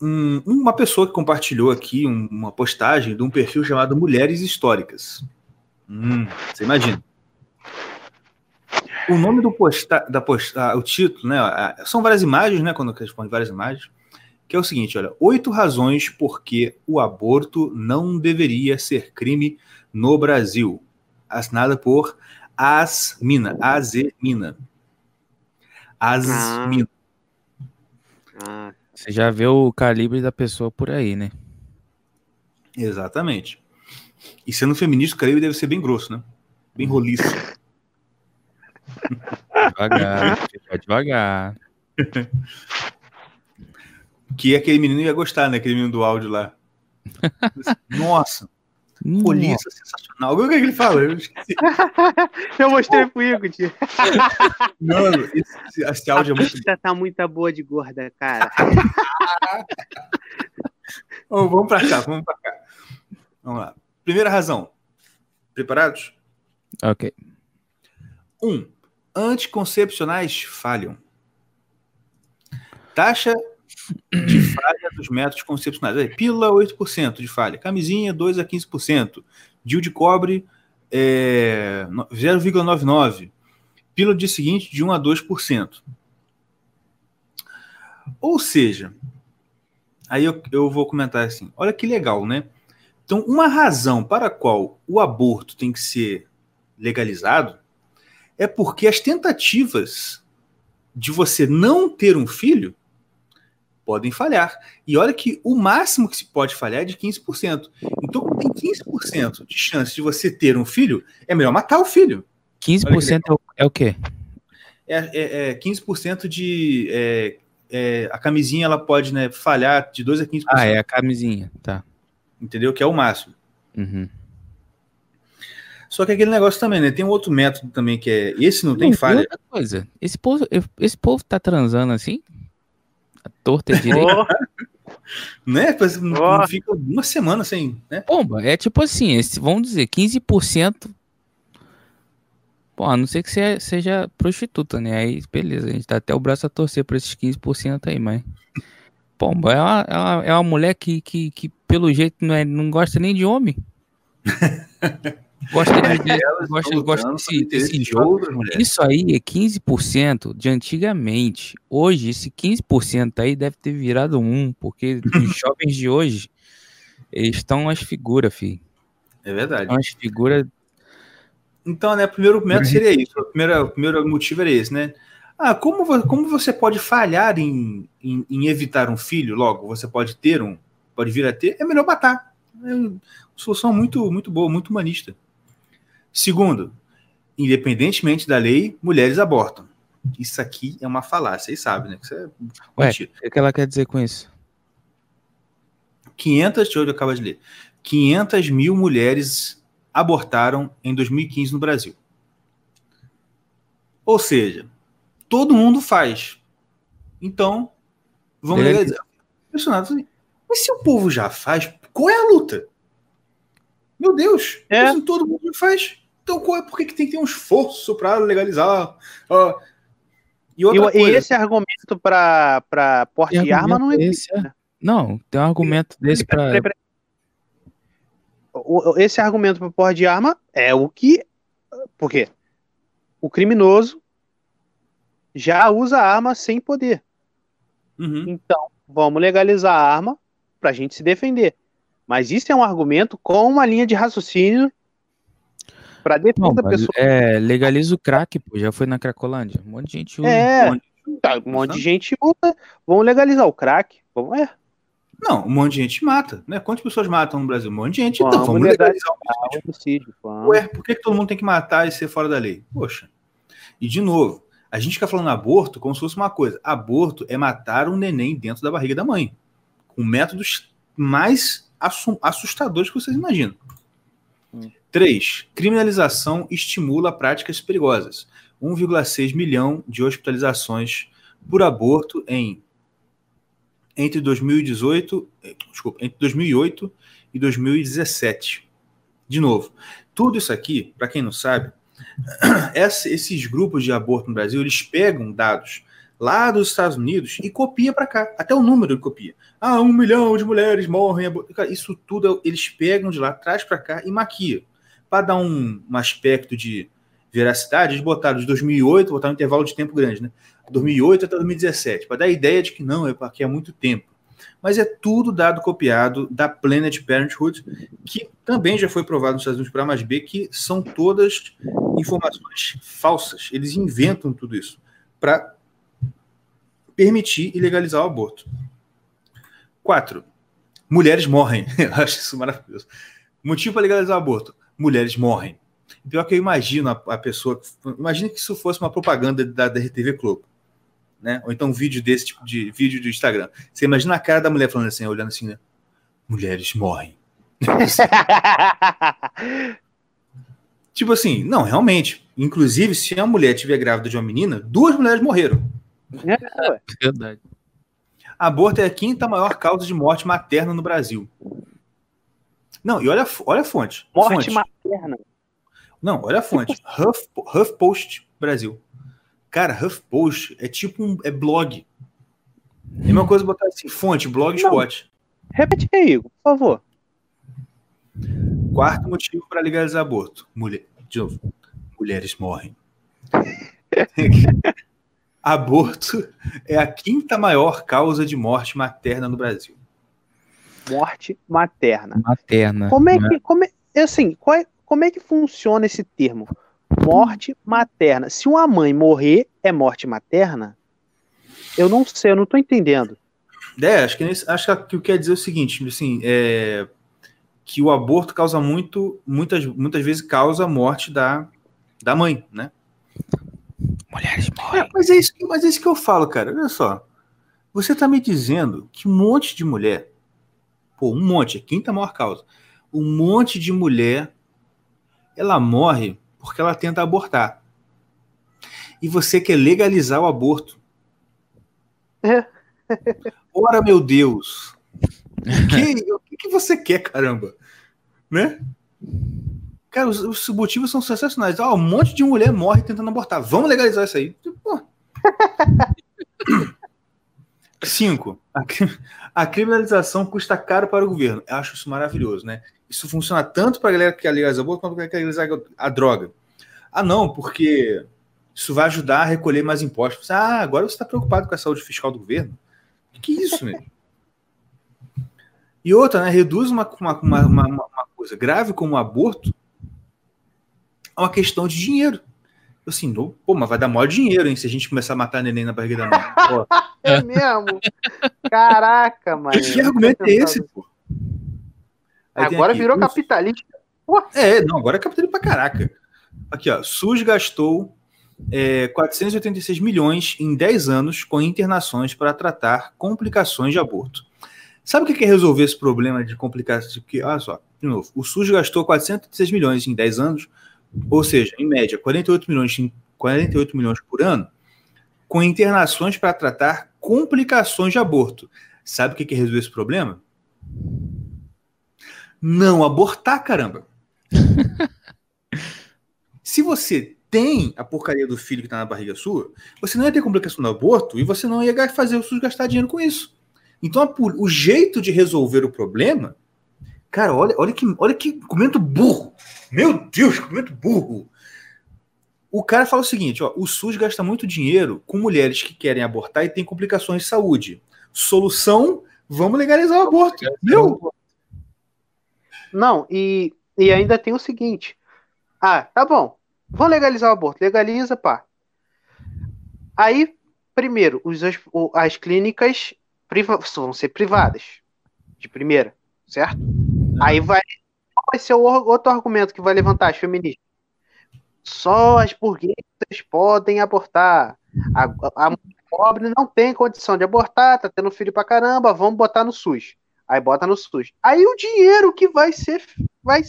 um, uma pessoa que compartilhou aqui um, uma postagem de um perfil chamado Mulheres Históricas. Hum, você imagina. O nome do posta, da posta, o título, né? São várias imagens, né? Quando responde várias imagens, que é o seguinte: olha, oito razões por que o aborto não deveria ser crime no Brasil. Assinada por Asmina, Azemina. Asmina. Ah. Você já vê o calibre da pessoa por aí, né? Exatamente. E sendo feminista, o calibre deve ser bem grosso, né? Bem roliço. Devagar, fica devagar. Que aquele menino ia gostar, né? Aquele menino do áudio lá. Nossa, polícia sensacional. O que, é que ele fala? Eu esqueci. Eu mostrei pro Igor, tio. Mano, esse, esse áudio é muito. A tá muito boa de gorda, cara. Bom, vamos pra cá, vamos pra cá. Vamos lá. Primeira razão. Preparados? Ok. Um, anticoncepcionais falham. Taxa de falha dos métodos concepcionais. Pílula, 8% de falha. Camisinha, 2 a 15%. Dil de cobre, é, 0,99%. Pílula de seguinte, de 1 a 2%. Ou seja, aí eu, eu vou comentar assim: olha que legal, né? Então, uma razão para a qual o aborto tem que ser legalizado é porque as tentativas de você não ter um filho podem falhar. E olha que o máximo que se pode falhar é de 15%. Então, como tem 15% de chance de você ter um filho, é melhor matar o filho. 15% é o, é o quê? é, é, é 15% de. É, é, a camisinha ela pode né, falhar de 2 a 15%. Ah, é a camisinha, tá. Entendeu? Que é o máximo. Uhum. Só que aquele negócio também, né? Tem um outro método também que é. Esse não tem falha. Outra coisa, esse povo, esse povo tá transando assim? A torta é direito. né? Não, fica uma semana sem. Né? Pomba, é tipo assim, esse, vamos dizer, 15% Pô, a não ser que você seja prostituta, né? Aí, beleza, a gente tá até o braço a torcer por esses 15% aí, mas. Pô, é uma, é uma, é uma mulher que, que, que, pelo jeito, não, é, não gosta nem de homem. gosta de, de gosta, gosta desse, desse jogo. Isso aí é 15% de antigamente. Hoje, esse 15% aí deve ter virado um, porque os jovens de hoje estão as figuras, filho. É verdade. Estão as figuras então, né, o primeiro método seria isso. O primeiro, o primeiro motivo era esse, né? Ah, como, como você pode falhar em, em, em, evitar um filho? Logo, você pode ter um, pode vir a ter, é melhor matar. É uma solução muito, muito boa, muito humanista. Segundo, independentemente da lei, mulheres abortam. Isso aqui é uma falácia, vocês sabem, né? Isso é Ué, o que ela quer dizer com isso? 500, deixa eu acabar de ler. 500 mil mulheres abortaram em 2015 no Brasil. Ou seja, todo mundo faz. Então, vamos legalizar. Impressionado. Mas se o povo já faz, qual é a luta? Meu Deus, é. assim, todo mundo faz. Então, qual é, por que, tem que ter um esforço para legalizar? Uh, e, outra e, coisa, e esse argumento para porte de arma não existe. Esse, é... Não, tem um argumento desse para esse argumento para porra de arma é o que. Por quê? O criminoso já usa arma sem poder. Uhum. Então, vamos legalizar a arma para a gente se defender. Mas isso é um argumento com uma linha de raciocínio para defesa da pessoa. É, legaliza o crack, pô, já foi na Cracolândia. Um monte de gente usa. É, um monte de, tá, um monte de gente usa. Vamos legalizar o crack. Vamos, é. Não, um monte de gente mata, né? Quantas pessoas matam no Brasil? Um monte de gente. Então, vamos, então, vamos legalizar o homicídio. Ué, por que, que todo mundo tem que matar e ser fora da lei? Poxa. E, de novo, a gente fica falando aborto como se fosse uma coisa. Aborto é matar um neném dentro da barriga da mãe. Com métodos mais assustadores que vocês imaginam. Hum. 3. Criminalização estimula práticas perigosas. 1,6 milhão de hospitalizações por aborto em entre 2018, eh, desculpa, entre 2008 e 2017. De novo, tudo isso aqui, para quem não sabe, esses grupos de aborto no Brasil, eles pegam dados lá dos Estados Unidos e copia para cá, até o número ele copia. Ah, um milhão de mulheres morrem. Isso tudo eles pegam de lá, traz para cá e maquia. Para dar um, um aspecto de veracidade, eles botaram de 2008, botaram um intervalo de tempo grande, né? 2008 até 2017, para dar a ideia de que não, é porque há muito tempo. Mas é tudo dado copiado da Planet Parenthood, que também já foi provado nos Estados Unidos para mais B, que são todas informações falsas. Eles inventam tudo isso para permitir e legalizar o aborto. Quatro, mulheres morrem. eu acho isso maravilhoso. Motivo para legalizar o aborto: mulheres morrem. Pior que eu imagino a, a pessoa. Imagina que isso fosse uma propaganda da, da RTV Globo né? Ou então um vídeo desse tipo de vídeo do Instagram. Você imagina a cara da mulher falando assim, olhando assim, né? Mulheres morrem. tipo assim, não, realmente. Inclusive, se a mulher estiver grávida de uma menina, duas mulheres morreram. É, verdade. Aborto é a quinta maior causa de morte materna no Brasil. Não, e olha, olha a fonte. Morte fonte. materna. Não, olha a fonte. Huff, HuffPost Brasil. Cara, HuffPost é tipo um é blog. É uma coisa botar assim, fonte, blogspot. Repete aí, Igor, por favor. Quarto motivo para legalizar aborto. Mulher, de novo, mulheres morrem. aborto é a quinta maior causa de morte materna no Brasil. Morte materna. Materna. Como é né? que, como é, assim, é, como é que funciona esse termo? morte materna. Se uma mãe morrer, é morte materna? Eu não sei, eu não estou entendendo. É, acho que, acho que o que quer dizer é o seguinte, assim, é, que o aborto causa muito, muitas, muitas vezes causa a morte da, da mãe, né? Mulheres morrem. É, mas, é isso, mas é isso que eu falo, cara. Olha só. Você tá me dizendo que um monte de mulher, pô, um monte, é quinta maior causa, um monte de mulher, ela morre porque ela tenta abortar. E você quer legalizar o aborto. É. Ora, meu Deus. O que, o que você quer, caramba? Né? Cara, os, os motivos são sensacionais. Ah, um monte de mulher morre tentando abortar. Vamos legalizar isso aí. Pô. Cinco. A, a, criminalização custa caro para o governo. Eu acho isso maravilhoso, né? Isso funciona tanto para a galera que quer legalizar aborto quanto para quer legalizar a droga. Ah, não, porque isso vai ajudar a recolher mais impostos. Ah, agora você está preocupado com a saúde fiscal do governo? O que é isso, né? E outra, né? Reduz uma, uma, uma, uma, coisa grave como o aborto a uma questão de dinheiro. Assim, pô, mas vai dar maior dinheiro, hein, se a gente começar a matar neném na barriga da mãe. é mesmo? Caraca, mano. Que argumento é esse, pô? Aí agora aqui, virou capitalista. É, não, agora é capitalista pra caraca. Aqui, ó, SUS gastou é, 486 milhões em 10 anos com internações para tratar complicações de aborto. Sabe o que é resolver esse problema de complicações? Olha só, de novo, o SUS gastou 406 milhões em 10 anos, ou seja, em média, 48 milhões, 48 milhões por ano, com internações para tratar complicações de aborto. Sabe o que é resolver esse problema? Não abortar, caramba. Se você tem a porcaria do filho que está na barriga sua, você não ia ter complicação do aborto e você não ia fazer o SUS gastar dinheiro com isso. Então, o jeito de resolver o problema. Cara, olha, olha, que, olha que comento burro. Meu Deus, comento burro. O cara fala o seguinte: ó, o SUS gasta muito dinheiro com mulheres que querem abortar e têm complicações de saúde. Solução: vamos legalizar o aborto. Meu. Não, e, e ainda tem o seguinte: ah, tá bom, vou legalizar o aborto. Legaliza, pá. Aí, primeiro, os, as clínicas vão ser privadas. De primeira, certo? Aí vai. Qual vai ser o outro argumento que vai levantar as feministas? Só as burguesas podem abortar. A, a, pobre não tem condição de abortar, tá tendo filho pra caramba, vamos botar no SUS. Aí bota no SUS. Aí o dinheiro que vai ser. Vai,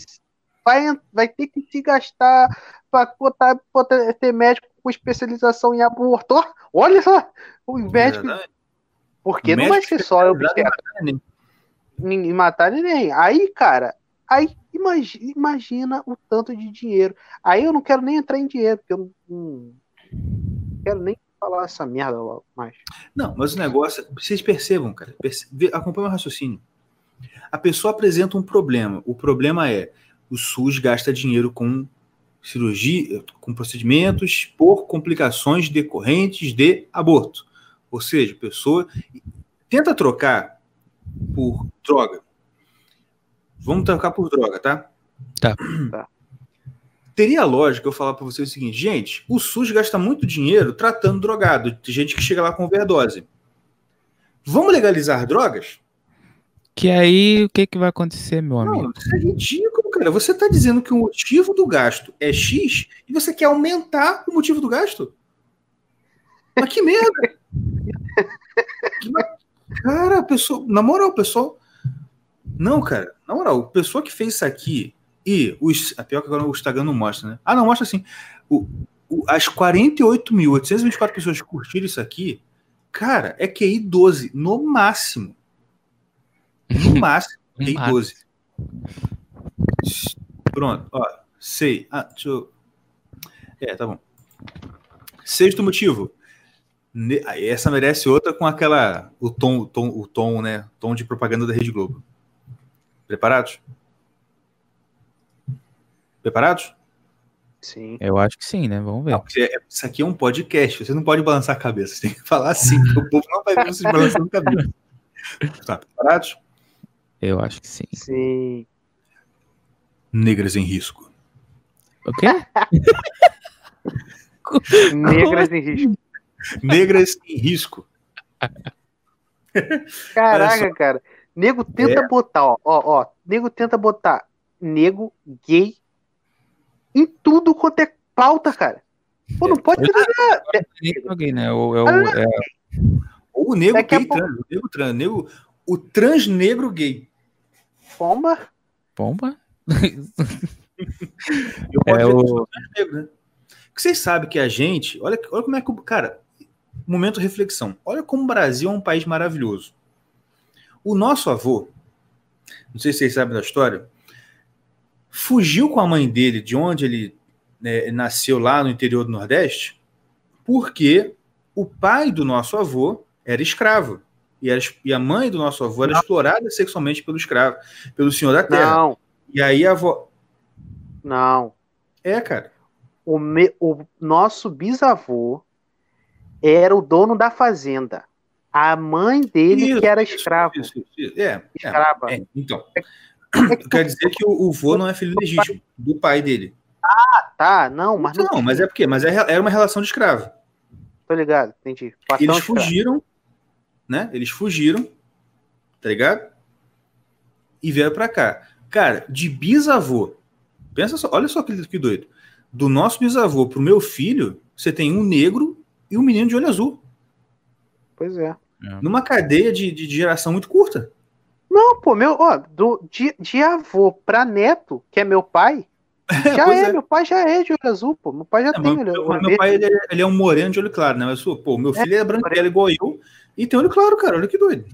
vai, vai ter que se gastar para botar, botar, ter médico com especialização em aborto. Olha só, o médico. Porque o não vai ser só obstetra. Em matar ninguém. Aí, cara, aí imagina, imagina, o tanto de dinheiro. Aí eu não quero nem entrar em dinheiro, porque eu não, não quero nem falar essa merda mais. Não, mas o negócio, vocês percebam, cara, percebe, acompanha o raciocínio. A pessoa apresenta um problema. O problema é o SUS gasta dinheiro com cirurgia, com procedimentos por complicações decorrentes de aborto. Ou seja, pessoa tenta trocar por droga. Vamos trocar por droga, tá? Tá. tá. Teria lógica eu falar para vocês o seguinte, gente, o SUS gasta muito dinheiro tratando drogado, de gente que chega lá com overdose. Vamos legalizar drogas? Que aí o que, que vai acontecer, meu amigo? Não, isso é ridículo, cara. Você está dizendo que o motivo do gasto é X e você quer aumentar o motivo do gasto? Mas que merda! cara, a pessoa. Na moral, pessoal. Não, cara. Na moral, pessoa que fez isso aqui e os. A pior que agora o Instagram não mostra, né? Ah, não, mostra assim. O, o, as 48.824 pessoas que curtiram isso aqui, cara, é QI 12, no máximo. No máximo, QI 12. Pronto, ó. Sei. Ah, deixa eu. É, tá bom. Sexto motivo. Essa merece outra com aquela. O tom, o tom, o tom, né? Tom de propaganda da Rede Globo. Preparados? Preparados? Sim. Eu acho que sim, né? Vamos ver. Não, é, isso aqui é um podcast, você não pode balançar a cabeça, você tem que falar assim, o povo não vai ver vocês balançando a cabeça. Tá, preparados? Eu acho que sim. Sim. Negras em risco. O quê? Negras em risco. Negras em risco. Caraca, cara. Nego tenta é. botar, ó, ó, ó. Nego tenta botar nego, gay, em tudo quanto é pauta, cara. Pô, não pode ter nada. Alguém, né? O, é o, é... Ou o negro Daqui a gay pouco- trans, o negro trans, negro, o transnegro gay. Pomba. Pomba? Eu posso É o- transnegro, né? Porque vocês sabem que a gente, olha, olha como é que, o- cara, momento de reflexão. Olha como o Brasil é um país maravilhoso. O nosso avô, não sei se vocês sabem da história, fugiu com a mãe dele de onde ele né, nasceu lá no interior do Nordeste, porque o pai do nosso avô era escravo. E, era, e a mãe do nosso avô era explorada sexualmente pelo escravo, pelo senhor da terra. Não, E aí a avó. não. É, cara. O, me- o nosso bisavô era o dono da fazenda. A mãe dele Isso, que era escravo. isso, isso. É, é, Escrava. é, então. É que Quer dizer que o, o vô não é filho legítimo do pai dele. tá, não, mas não. Não, mas é porque, mas é, era uma relação de escravo. Tô ligado, entendi. Eles escravo. fugiram, né? Eles fugiram, tá ligado? E vieram pra cá. Cara, de bisavô. Pensa só, olha só que, que doido. Do nosso bisavô pro meu filho, você tem um negro e um menino de olho azul. Pois é. Numa cadeia de, de geração muito curta. Não, pô, meu, ó, do, de, de avô pra neto, que é meu pai, já pois é, é. meu pai já é de olho azul, pô. Meu pai já É, tem olho, meu, olho meu verde. pai ele é, ele é um moreno de olho claro, né? Mas, pô, meu filho é, branquelo igual eu e tem olho claro, cara. Olha que doido.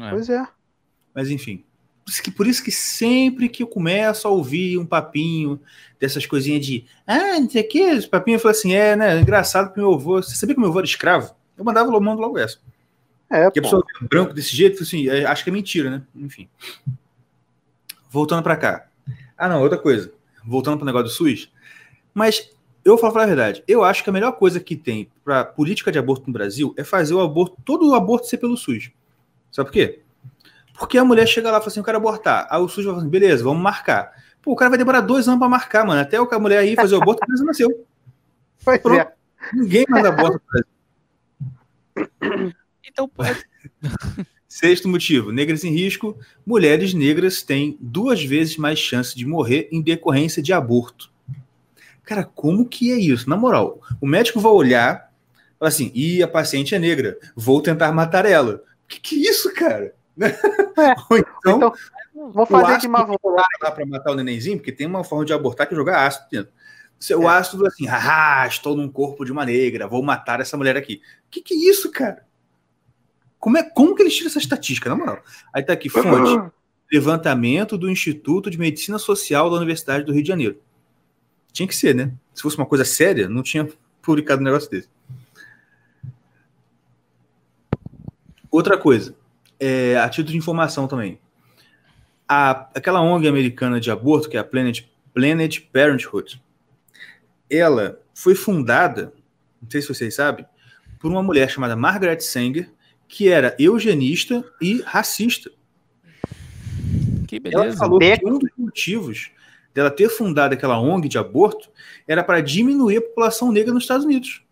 É. Pois é. Mas enfim. Por isso, que, sempre que eu começo a ouvir um papinho dessas coisinhas de ah, não sei o que, esse papinho, eu falo assim, é, né? Engraçado que meu avô. Você sabia que meu avô era escravo? Eu mandava logo, mando logo essa. É, Que a pessoa vê branco desse jeito, assim, é, acho que é mentira, né? Enfim. Voltando pra cá. Ah, não, outra coisa. Voltando pro negócio do SUS. Mas eu vou falar a verdade. Eu acho que a melhor coisa que tem pra política de aborto no Brasil é fazer o aborto, todo o aborto ser pelo SUS. Sabe por quê? Porque a mulher chega lá e fala assim: eu quero abortar. Aí o SUS vai falar assim: beleza, vamos marcar. Pô, o cara vai demorar dois anos pra marcar, mano. Até a mulher aí fazer o aborto, a criança nasceu. Pois Pronto. é. Ninguém mais aborta. Então pode. Sexto motivo: negras em risco. Mulheres negras têm duas vezes mais chance de morrer em decorrência de aborto. Cara, como que é isso? Na moral, o médico vai olhar, fala assim: ih, a paciente é negra, vou tentar matar ela. Que que é isso, cara? Ou então, Então, vou fazer de má vontade. lá para matar o nenenzinho, porque tem uma forma de abortar que é jogar ácido dentro. O ácido assim, ah, estou num corpo de uma negra, vou matar essa mulher aqui. Que que é isso, cara? Como, é, como que eles tiram essa estatística, na moral? Aí tá aqui, fonte, levantamento do Instituto de Medicina Social da Universidade do Rio de Janeiro. Tinha que ser, né? Se fosse uma coisa séria, não tinha publicado um negócio desse. Outra coisa, é, a título de informação também. A, aquela ONG americana de aborto, que é a Planet, Planet Parenthood, ela foi fundada, não sei se vocês sabem, por uma mulher chamada Margaret Sanger, que era eugenista e racista. Que Ela beleza. falou Beck- que um dos motivos dela ter fundado aquela ONG de aborto era para diminuir a população negra nos Estados Unidos.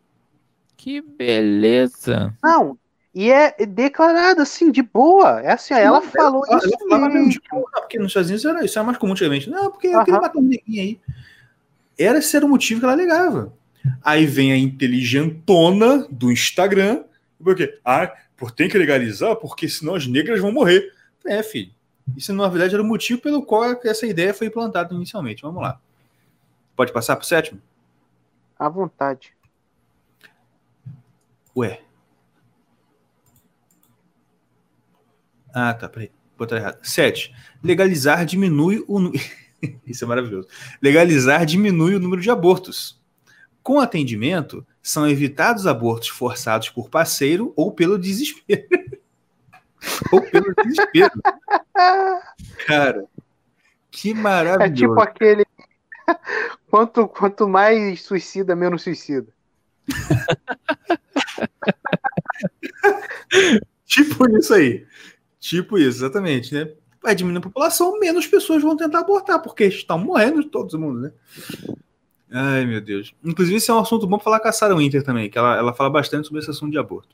Que beleza. Não, e é declarado assim, de boa. É assim, ela Não, falou ela, isso ela mesmo, tipo, não, porque nos Estados Unidos era, isso era mais comum antigamente. Não, porque eu Aham. queria matar um neguinho aí. Era esse era o motivo que ela alegava. Aí vem a inteligentona do Instagram. Por quê? Ah, por tem que legalizar, porque senão as negras vão morrer. É, filho. Isso, na verdade, era o motivo pelo qual essa ideia foi implantada inicialmente. Vamos lá. Pode passar para o sétimo? À vontade. Ué. Ah, tá, peraí. Botar errado. 7. Legalizar diminui o. Isso é maravilhoso. Legalizar diminui o número de abortos. Com atendimento, são evitados abortos forçados por parceiro ou pelo desespero. ou pelo desespero. Cara, que É maravilhoso. tipo aquele. quanto, quanto mais suicida, menos suicida. Tipo isso aí. Tipo isso, exatamente, né? Vai diminuir a população, menos pessoas vão tentar abortar, porque estão morrendo todo mundo, né? Ai, meu Deus. Inclusive, esse é um assunto bom pra falar com a Sarah Winter também, que ela, ela fala bastante sobre esse assunto de aborto.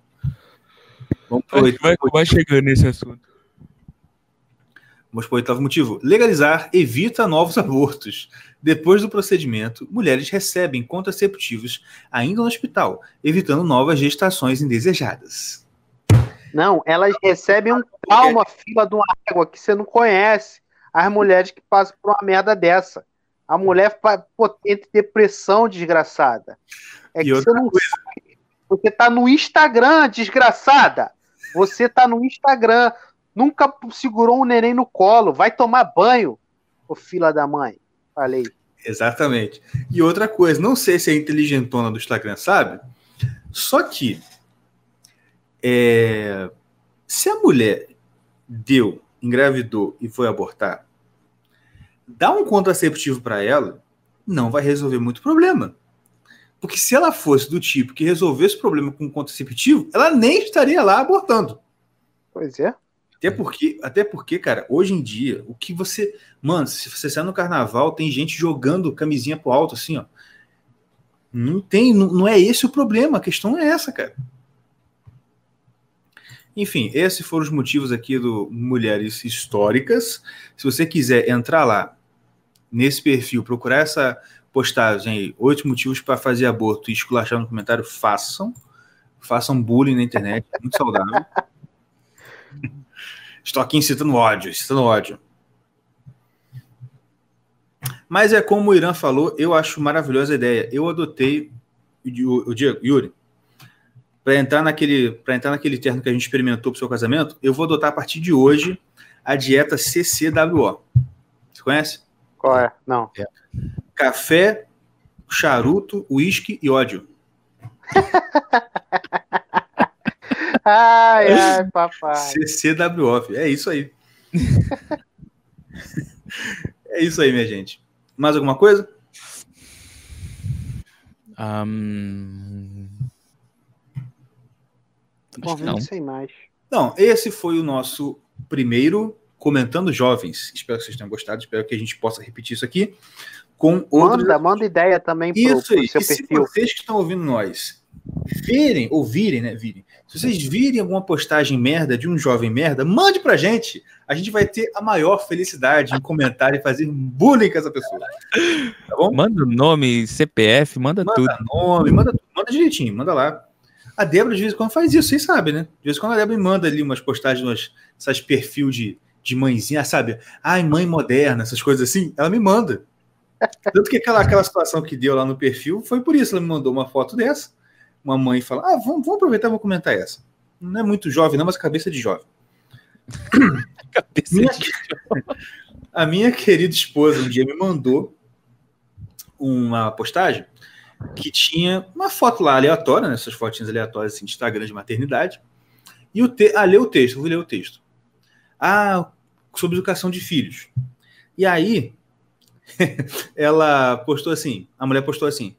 Vamos pro Vai, oito- vai, vai chegando nesse assunto. Vamos para o oitavo motivo. Legalizar evita novos abortos. Depois do procedimento, mulheres recebem contraceptivos ainda no hospital, evitando novas gestações indesejadas. Não, elas recebem um palma fila de uma água que você não conhece. As mulheres que passam por uma merda dessa. A mulher entra depressão desgraçada. É e que você não coisa. sabe. Você tá no Instagram, desgraçada. Você tá no Instagram. Nunca segurou um neném no colo. Vai tomar banho, ô fila da mãe. Falei. Exatamente. E outra coisa, não sei se é inteligentona do Instagram, sabe? Só que é, se a mulher deu, engravidou e foi abortar, dar um contraceptivo para ela não vai resolver muito problema. Porque se ela fosse do tipo que resolvesse o problema com contraceptivo, ela nem estaria lá abortando. Pois é. Até porque, até porque, cara, hoje em dia, o que você. Mano, se você sai no carnaval, tem gente jogando camisinha pro alto, assim, ó. Não tem, não, não é esse o problema, a questão é essa, cara. Enfim, esses foram os motivos aqui do Mulheres Históricas. Se você quiser entrar lá nesse perfil, procurar essa postagem aí, oito motivos para fazer aborto e esculachar no comentário, façam. Façam bullying na internet, muito saudável. Estou aqui incitando ódio, incitando ódio. Mas é como o Irã falou, eu acho maravilhosa a ideia. Eu adotei o Diego, Yuri, para entrar naquele para entrar naquele terno que a gente experimentou para o seu casamento, eu vou adotar a partir de hoje a dieta CCWO. Você conhece? Qual é? Não. É. Café, charuto, uísque e ódio. ai, ai, papai. CCWO, é isso aí. é isso aí, minha gente. Mais alguma coisa? Um, não. sem mais. Não, esse foi o nosso primeiro Comentando Jovens. Espero que vocês tenham gostado, espero que a gente possa repetir isso aqui com outros. Manda, manda ideia também aí. Pro seu e perfil. se vocês que estão ouvindo nós verem, ouvirem, né, virem, se vocês virem alguma postagem merda de um jovem merda, mande pra gente. A gente vai ter a maior felicidade em comentar e fazer bullying com essa pessoa. Tá bom? Manda o nome, CPF, manda, manda tudo. Nome, manda, manda direitinho, manda lá. A Débora, de vez em quando, faz isso, vocês sabem, né? De vez em quando a Débora me manda ali umas postagens, umas, essas perfil de, de mãezinha, sabe? Ai, mãe moderna, essas coisas assim. Ela me manda. Tanto que aquela, aquela situação que deu lá no perfil foi por isso. Ela me mandou uma foto dessa. Uma mãe fala: Ah, vamos, vamos aproveitar e vou comentar essa. Não é muito jovem, não, mas cabeça de jovem. cabeça minha, de jovem. A minha querida esposa um dia me mandou uma postagem que tinha uma foto lá aleatória, né, essas fotinhas aleatórias assim, de Instagram de maternidade, e o te ah, lê o texto, vou ler o texto. Ah, sobre educação de filhos. E aí, ela postou assim, a mulher postou assim,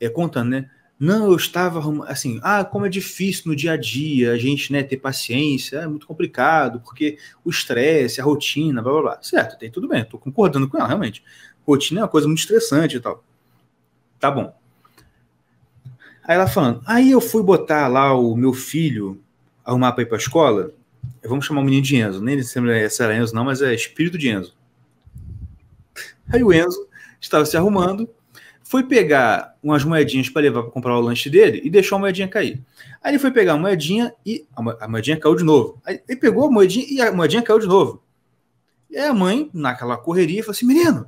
é, contando, né? Não, eu estava assim, ah, como é difícil no dia a dia a gente, né, ter paciência, é muito complicado, porque o estresse, a rotina, blá blá blá. Certo, tem tudo bem, estou concordando com ela, realmente. Rotina é uma coisa muito estressante e tal. Tá bom. Aí ela falando, aí eu fui botar lá o meu filho, arrumar para ir para a escola. Vamos chamar o menino de Enzo. Nem se lembra se era Enzo, não, mas é espírito de Enzo. Aí o Enzo estava se arrumando, foi pegar umas moedinhas para levar para comprar o lanche dele e deixou a moedinha cair. Aí ele foi pegar a moedinha e a moedinha caiu de novo. Aí ele pegou a moedinha e a moedinha caiu de novo. E a mãe, naquela correria, falou assim: menino,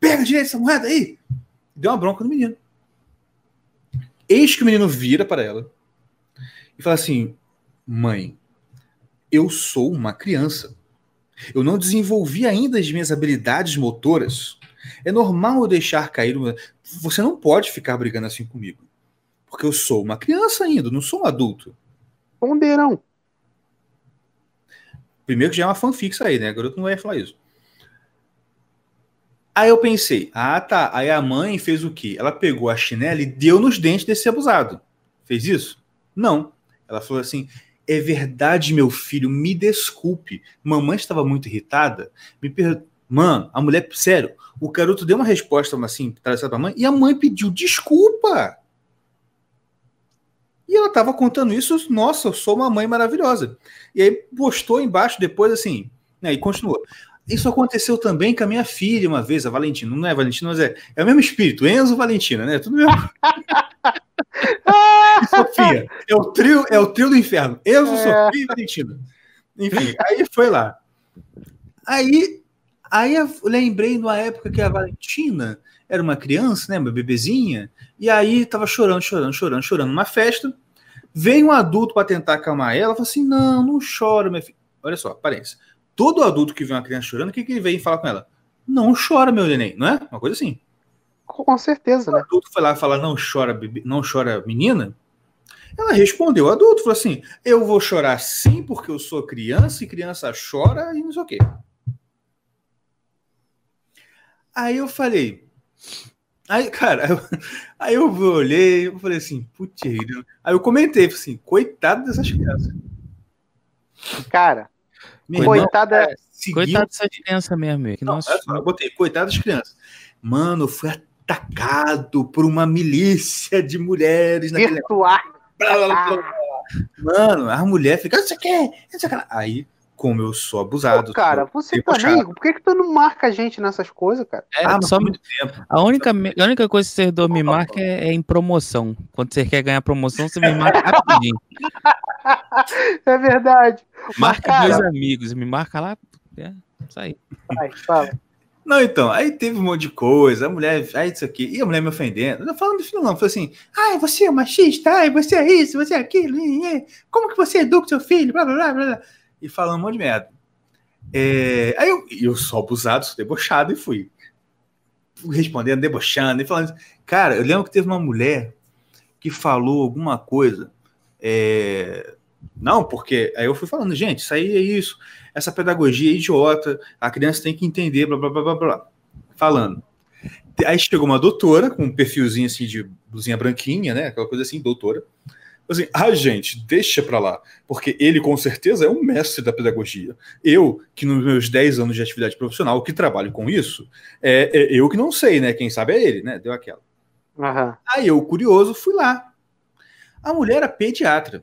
pega direito essa moeda aí deu uma bronca no menino. Eis que o menino vira para ela e fala assim: Mãe, eu sou uma criança. Eu não desenvolvi ainda as minhas habilidades motoras. É normal eu deixar cair. Você não pode ficar brigando assim comigo. Porque eu sou uma criança ainda, não sou um adulto. Ponderão. Primeiro que já é uma fanfic aí, né? Eu não vai falar isso. Aí eu pensei, ah tá, aí a mãe fez o quê? Ela pegou a chinela e deu nos dentes desse abusado. Fez isso? Não. Ela falou assim: é verdade, meu filho, me desculpe. Mamãe estava muito irritada. Me per... Mano, a mulher, sério, o garoto deu uma resposta assim, para a mãe, e a mãe pediu desculpa. E ela estava contando isso, nossa, eu sou uma mãe maravilhosa. E aí postou embaixo depois assim, E continua. Isso aconteceu também com a minha filha uma vez, a Valentina. Não é Valentina, mas é, é o mesmo espírito, Enzo Valentina, né? Tudo mesmo. Sofia. É o trio, é o trio do inferno. Enzo, é. Sofia e Valentina. Enfim, aí foi lá. Aí, aí eu lembrei numa época que a Valentina era uma criança, né? Uma bebezinha. E aí tava chorando, chorando, chorando, chorando numa festa. Veio um adulto para tentar acalmar ela. Falou assim: não, não chora, minha filha. Olha só, aparência. Todo adulto que vê uma criança chorando, o que, que ele vem falar com ela? Não chora, meu neném, não é? Uma coisa assim. Com certeza, né? O adulto foi lá falar, não chora, bebê, não chora, menina. Ela respondeu, o adulto falou assim: eu vou chorar sim, porque eu sou criança e criança chora e não sei o quê. Aí eu falei, aí, cara, eu, aí eu olhei, eu falei assim, putz, aí eu comentei, assim, coitado dessas crianças. Cara, Coitada. É, coitado dessa criança mesmo. Que não, nossa... eu botei, coitado das crianças. Mano, foi atacado por uma milícia de mulheres Virtual. Mano, a mulher fica, você quer? Aí, como eu sou abusado. Pô, cara, você também. Por que, que tu não marca a gente nessas coisas, cara? É, ah, só muito tempo. A única, a única coisa que vocês dois me marcam é, é, em promoção. Quando você quer ganhar promoção, você me marca rapidinho. é verdade. Marca Mas, dois amigos, me marca lá. É, isso aí. Vai, fala. Não, então, aí teve um monte de coisa, a mulher, aí isso aqui, e a mulher me ofendendo. Não falando do filho, não, foi assim, ai, você é machista, ai, você é isso, você é aquilo, como que você educa seu filho, blá, blá, blá, blá, e falando um monte de merda. É, aí eu, eu sou abusado, sou debochado, e fui respondendo, debochando, e falando, cara, eu lembro que teve uma mulher que falou alguma coisa, é, não, porque aí eu fui falando, gente, isso aí é isso, essa pedagogia é idiota, a criança tem que entender, blá blá blá blá blá. Falando. Aí chegou uma doutora com um perfilzinho assim de blusinha branquinha, né? Aquela coisa assim, doutora. Assim, ah, gente, deixa pra lá, porque ele com certeza é um mestre da pedagogia. Eu, que nos meus 10 anos de atividade profissional, que trabalho com isso, é, é eu que não sei, né? Quem sabe é ele, né? Deu aquela. Uhum. Aí eu, curioso, fui lá. A mulher era pediatra.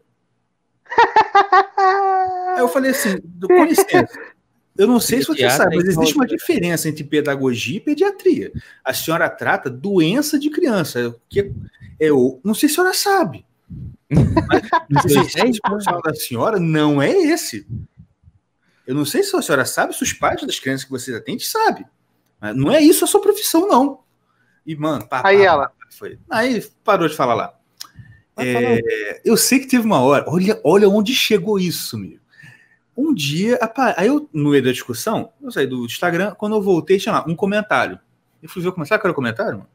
Aí eu falei assim, com licença, eu não sei se você sabe, mas existe uma diferença entre pedagogia e pediatria. A senhora trata doença de criança, que é, não sei se a senhora sabe. Mas profissional da senhora não é esse. Eu não sei se a senhora sabe, se os pais das crianças que você atende sabem. Mas não é isso a sua profissão, não. E, mano, pá, aí pá, ela. Foi. Aí parou de falar lá. É, eu sei que teve uma hora, olha, olha onde chegou isso, meu. Um dia, aí eu, no meio da discussão, eu saí do Instagram, quando eu voltei, tinha lá um comentário. Eu fui ver como sabe qual era o comentário, mano?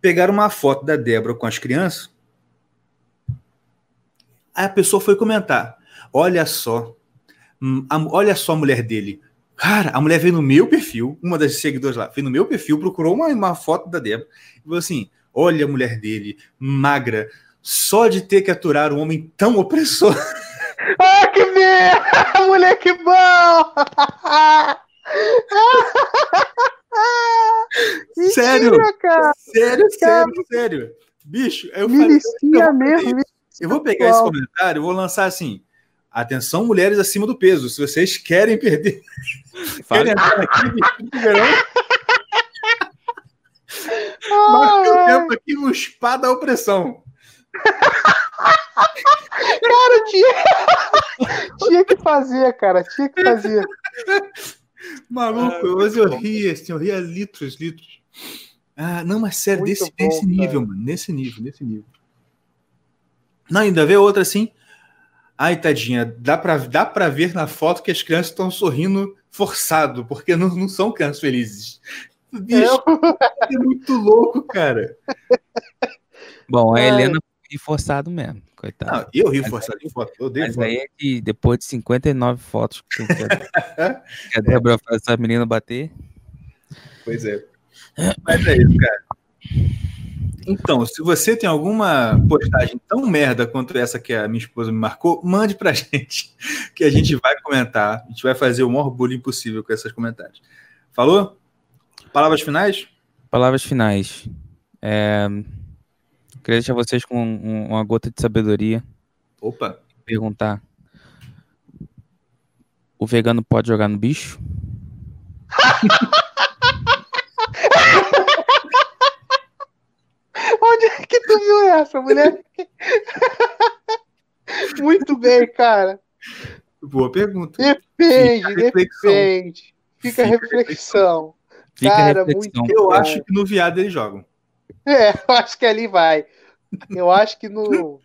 Pegaram uma foto da Débora com as crianças. Aí a pessoa foi comentar: Olha só, hum, a, olha só a mulher dele. Cara, a mulher veio no meu perfil, uma das seguidoras lá, veio no meu perfil, procurou uma, uma foto da Débora e falou assim: Olha a mulher dele, magra, só de ter que aturar um homem tão opressor. Ah, que merda! Moleque bom! sério, Mentira, sério, sério, sério. Bicho, eu falei, eu, mesmo, eu vou pegar esse comentário, vou lançar assim. Atenção, mulheres acima do peso. Se vocês querem perder, querem entrar aqui, verão, Marca o tempo aqui no spa da opressão. cara, tinha... tinha que fazer, cara. Tinha que fazer. Maluco, hoje eu ria, assim, eu ria litros, litros. Ah, não, mas sério, desse, bom, nesse nível, mano. Nesse nível, nesse nível. Não, ainda vê outra assim. Ai, tadinha, dá pra, dá pra ver na foto que as crianças estão sorrindo forçado, porque não, não são crianças felizes. Bicho, é muito louco, cara. Bom, a Helena ri forçado mesmo, coitado. Não, eu ri forçado em foto, eu Mas foto. aí é que depois de 59 fotos que, que a Débora faz essa menina bater. Pois é. Mas é isso, cara. Então, se você tem alguma postagem tão merda quanto essa que a minha esposa me marcou, mande pra gente, que a gente vai comentar. A gente vai fazer o maior bullying possível com esses comentários. Falou? Palavras finais? Palavras finais. É... Queria deixar vocês com uma gota de sabedoria. Opa! Perguntar. o vegano pode jogar no bicho? Onde é que tu viu essa, mulher? Muito bem, cara. Boa pergunta. Depende, depende. Fica a reflexão. Fica a Cara, reflexão. muito Eu bom. acho que no viado eles jogam. É, eu acho que ali vai. Eu acho que no.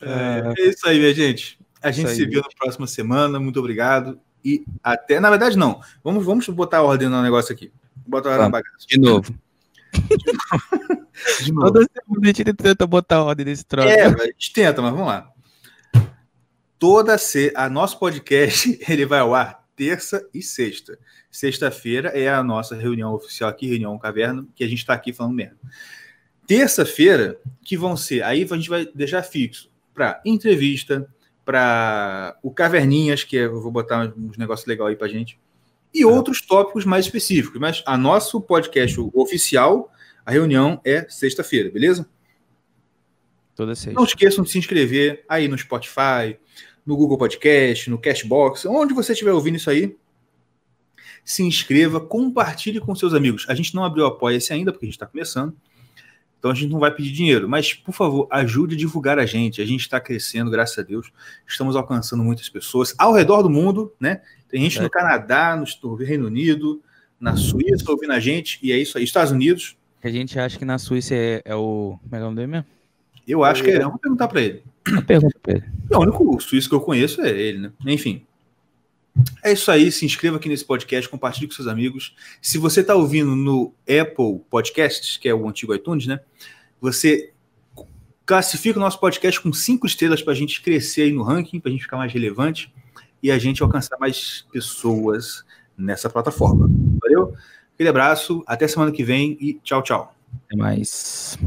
É, é isso aí, minha gente. A gente se vê na próxima semana. Muito obrigado. E até. Na verdade, não. Vamos, vamos botar a ordem no negócio aqui. Botar a ordem na bagaça. De novo. De novo. Toda semana a gente tenta botar ordem nesse troço. É, a gente tenta, mas vamos lá. Toda se... a nosso podcast ele vai ao ar terça e sexta. Sexta-feira é a nossa reunião oficial aqui, reunião caverna, que a gente está aqui falando merda. Terça-feira, que vão ser, aí a gente vai deixar fixo para entrevista, para o Caverninhas, que é- eu vou botar uns negócios legais aí para gente, e outros tópicos mais específicos. Mas a nosso podcast oficial, a reunião é sexta-feira, beleza? Toda sexta. Não esqueçam de se inscrever aí no Spotify, no Google Podcast, no Cashbox, onde você estiver ouvindo isso aí. Se inscreva, compartilhe com seus amigos. A gente não abriu Apoia-se ainda, porque a gente está começando. Então a gente não vai pedir dinheiro. Mas, por favor, ajude a divulgar a gente. A gente está crescendo, graças a Deus. Estamos alcançando muitas pessoas ao redor do mundo, né? Tem gente no Canadá, no Reino Unido, na Suíça ouvindo a gente. E é isso aí. Estados Unidos, A gente acha que na Suíça é, é o. Como é é o nome dele mesmo? eu acho que é. Vamos perguntar para ele. Pergunta pra ele. O único suíço que eu conheço é ele, né? Enfim. É isso aí. Se inscreva aqui nesse podcast, compartilhe com seus amigos. Se você está ouvindo no Apple Podcasts, que é o antigo iTunes, né? Você classifica o nosso podcast com cinco estrelas para a gente crescer aí no ranking, para a gente ficar mais relevante e a gente alcançar mais pessoas nessa plataforma. Valeu? Aquele abraço, até semana que vem e tchau, tchau. Até mais.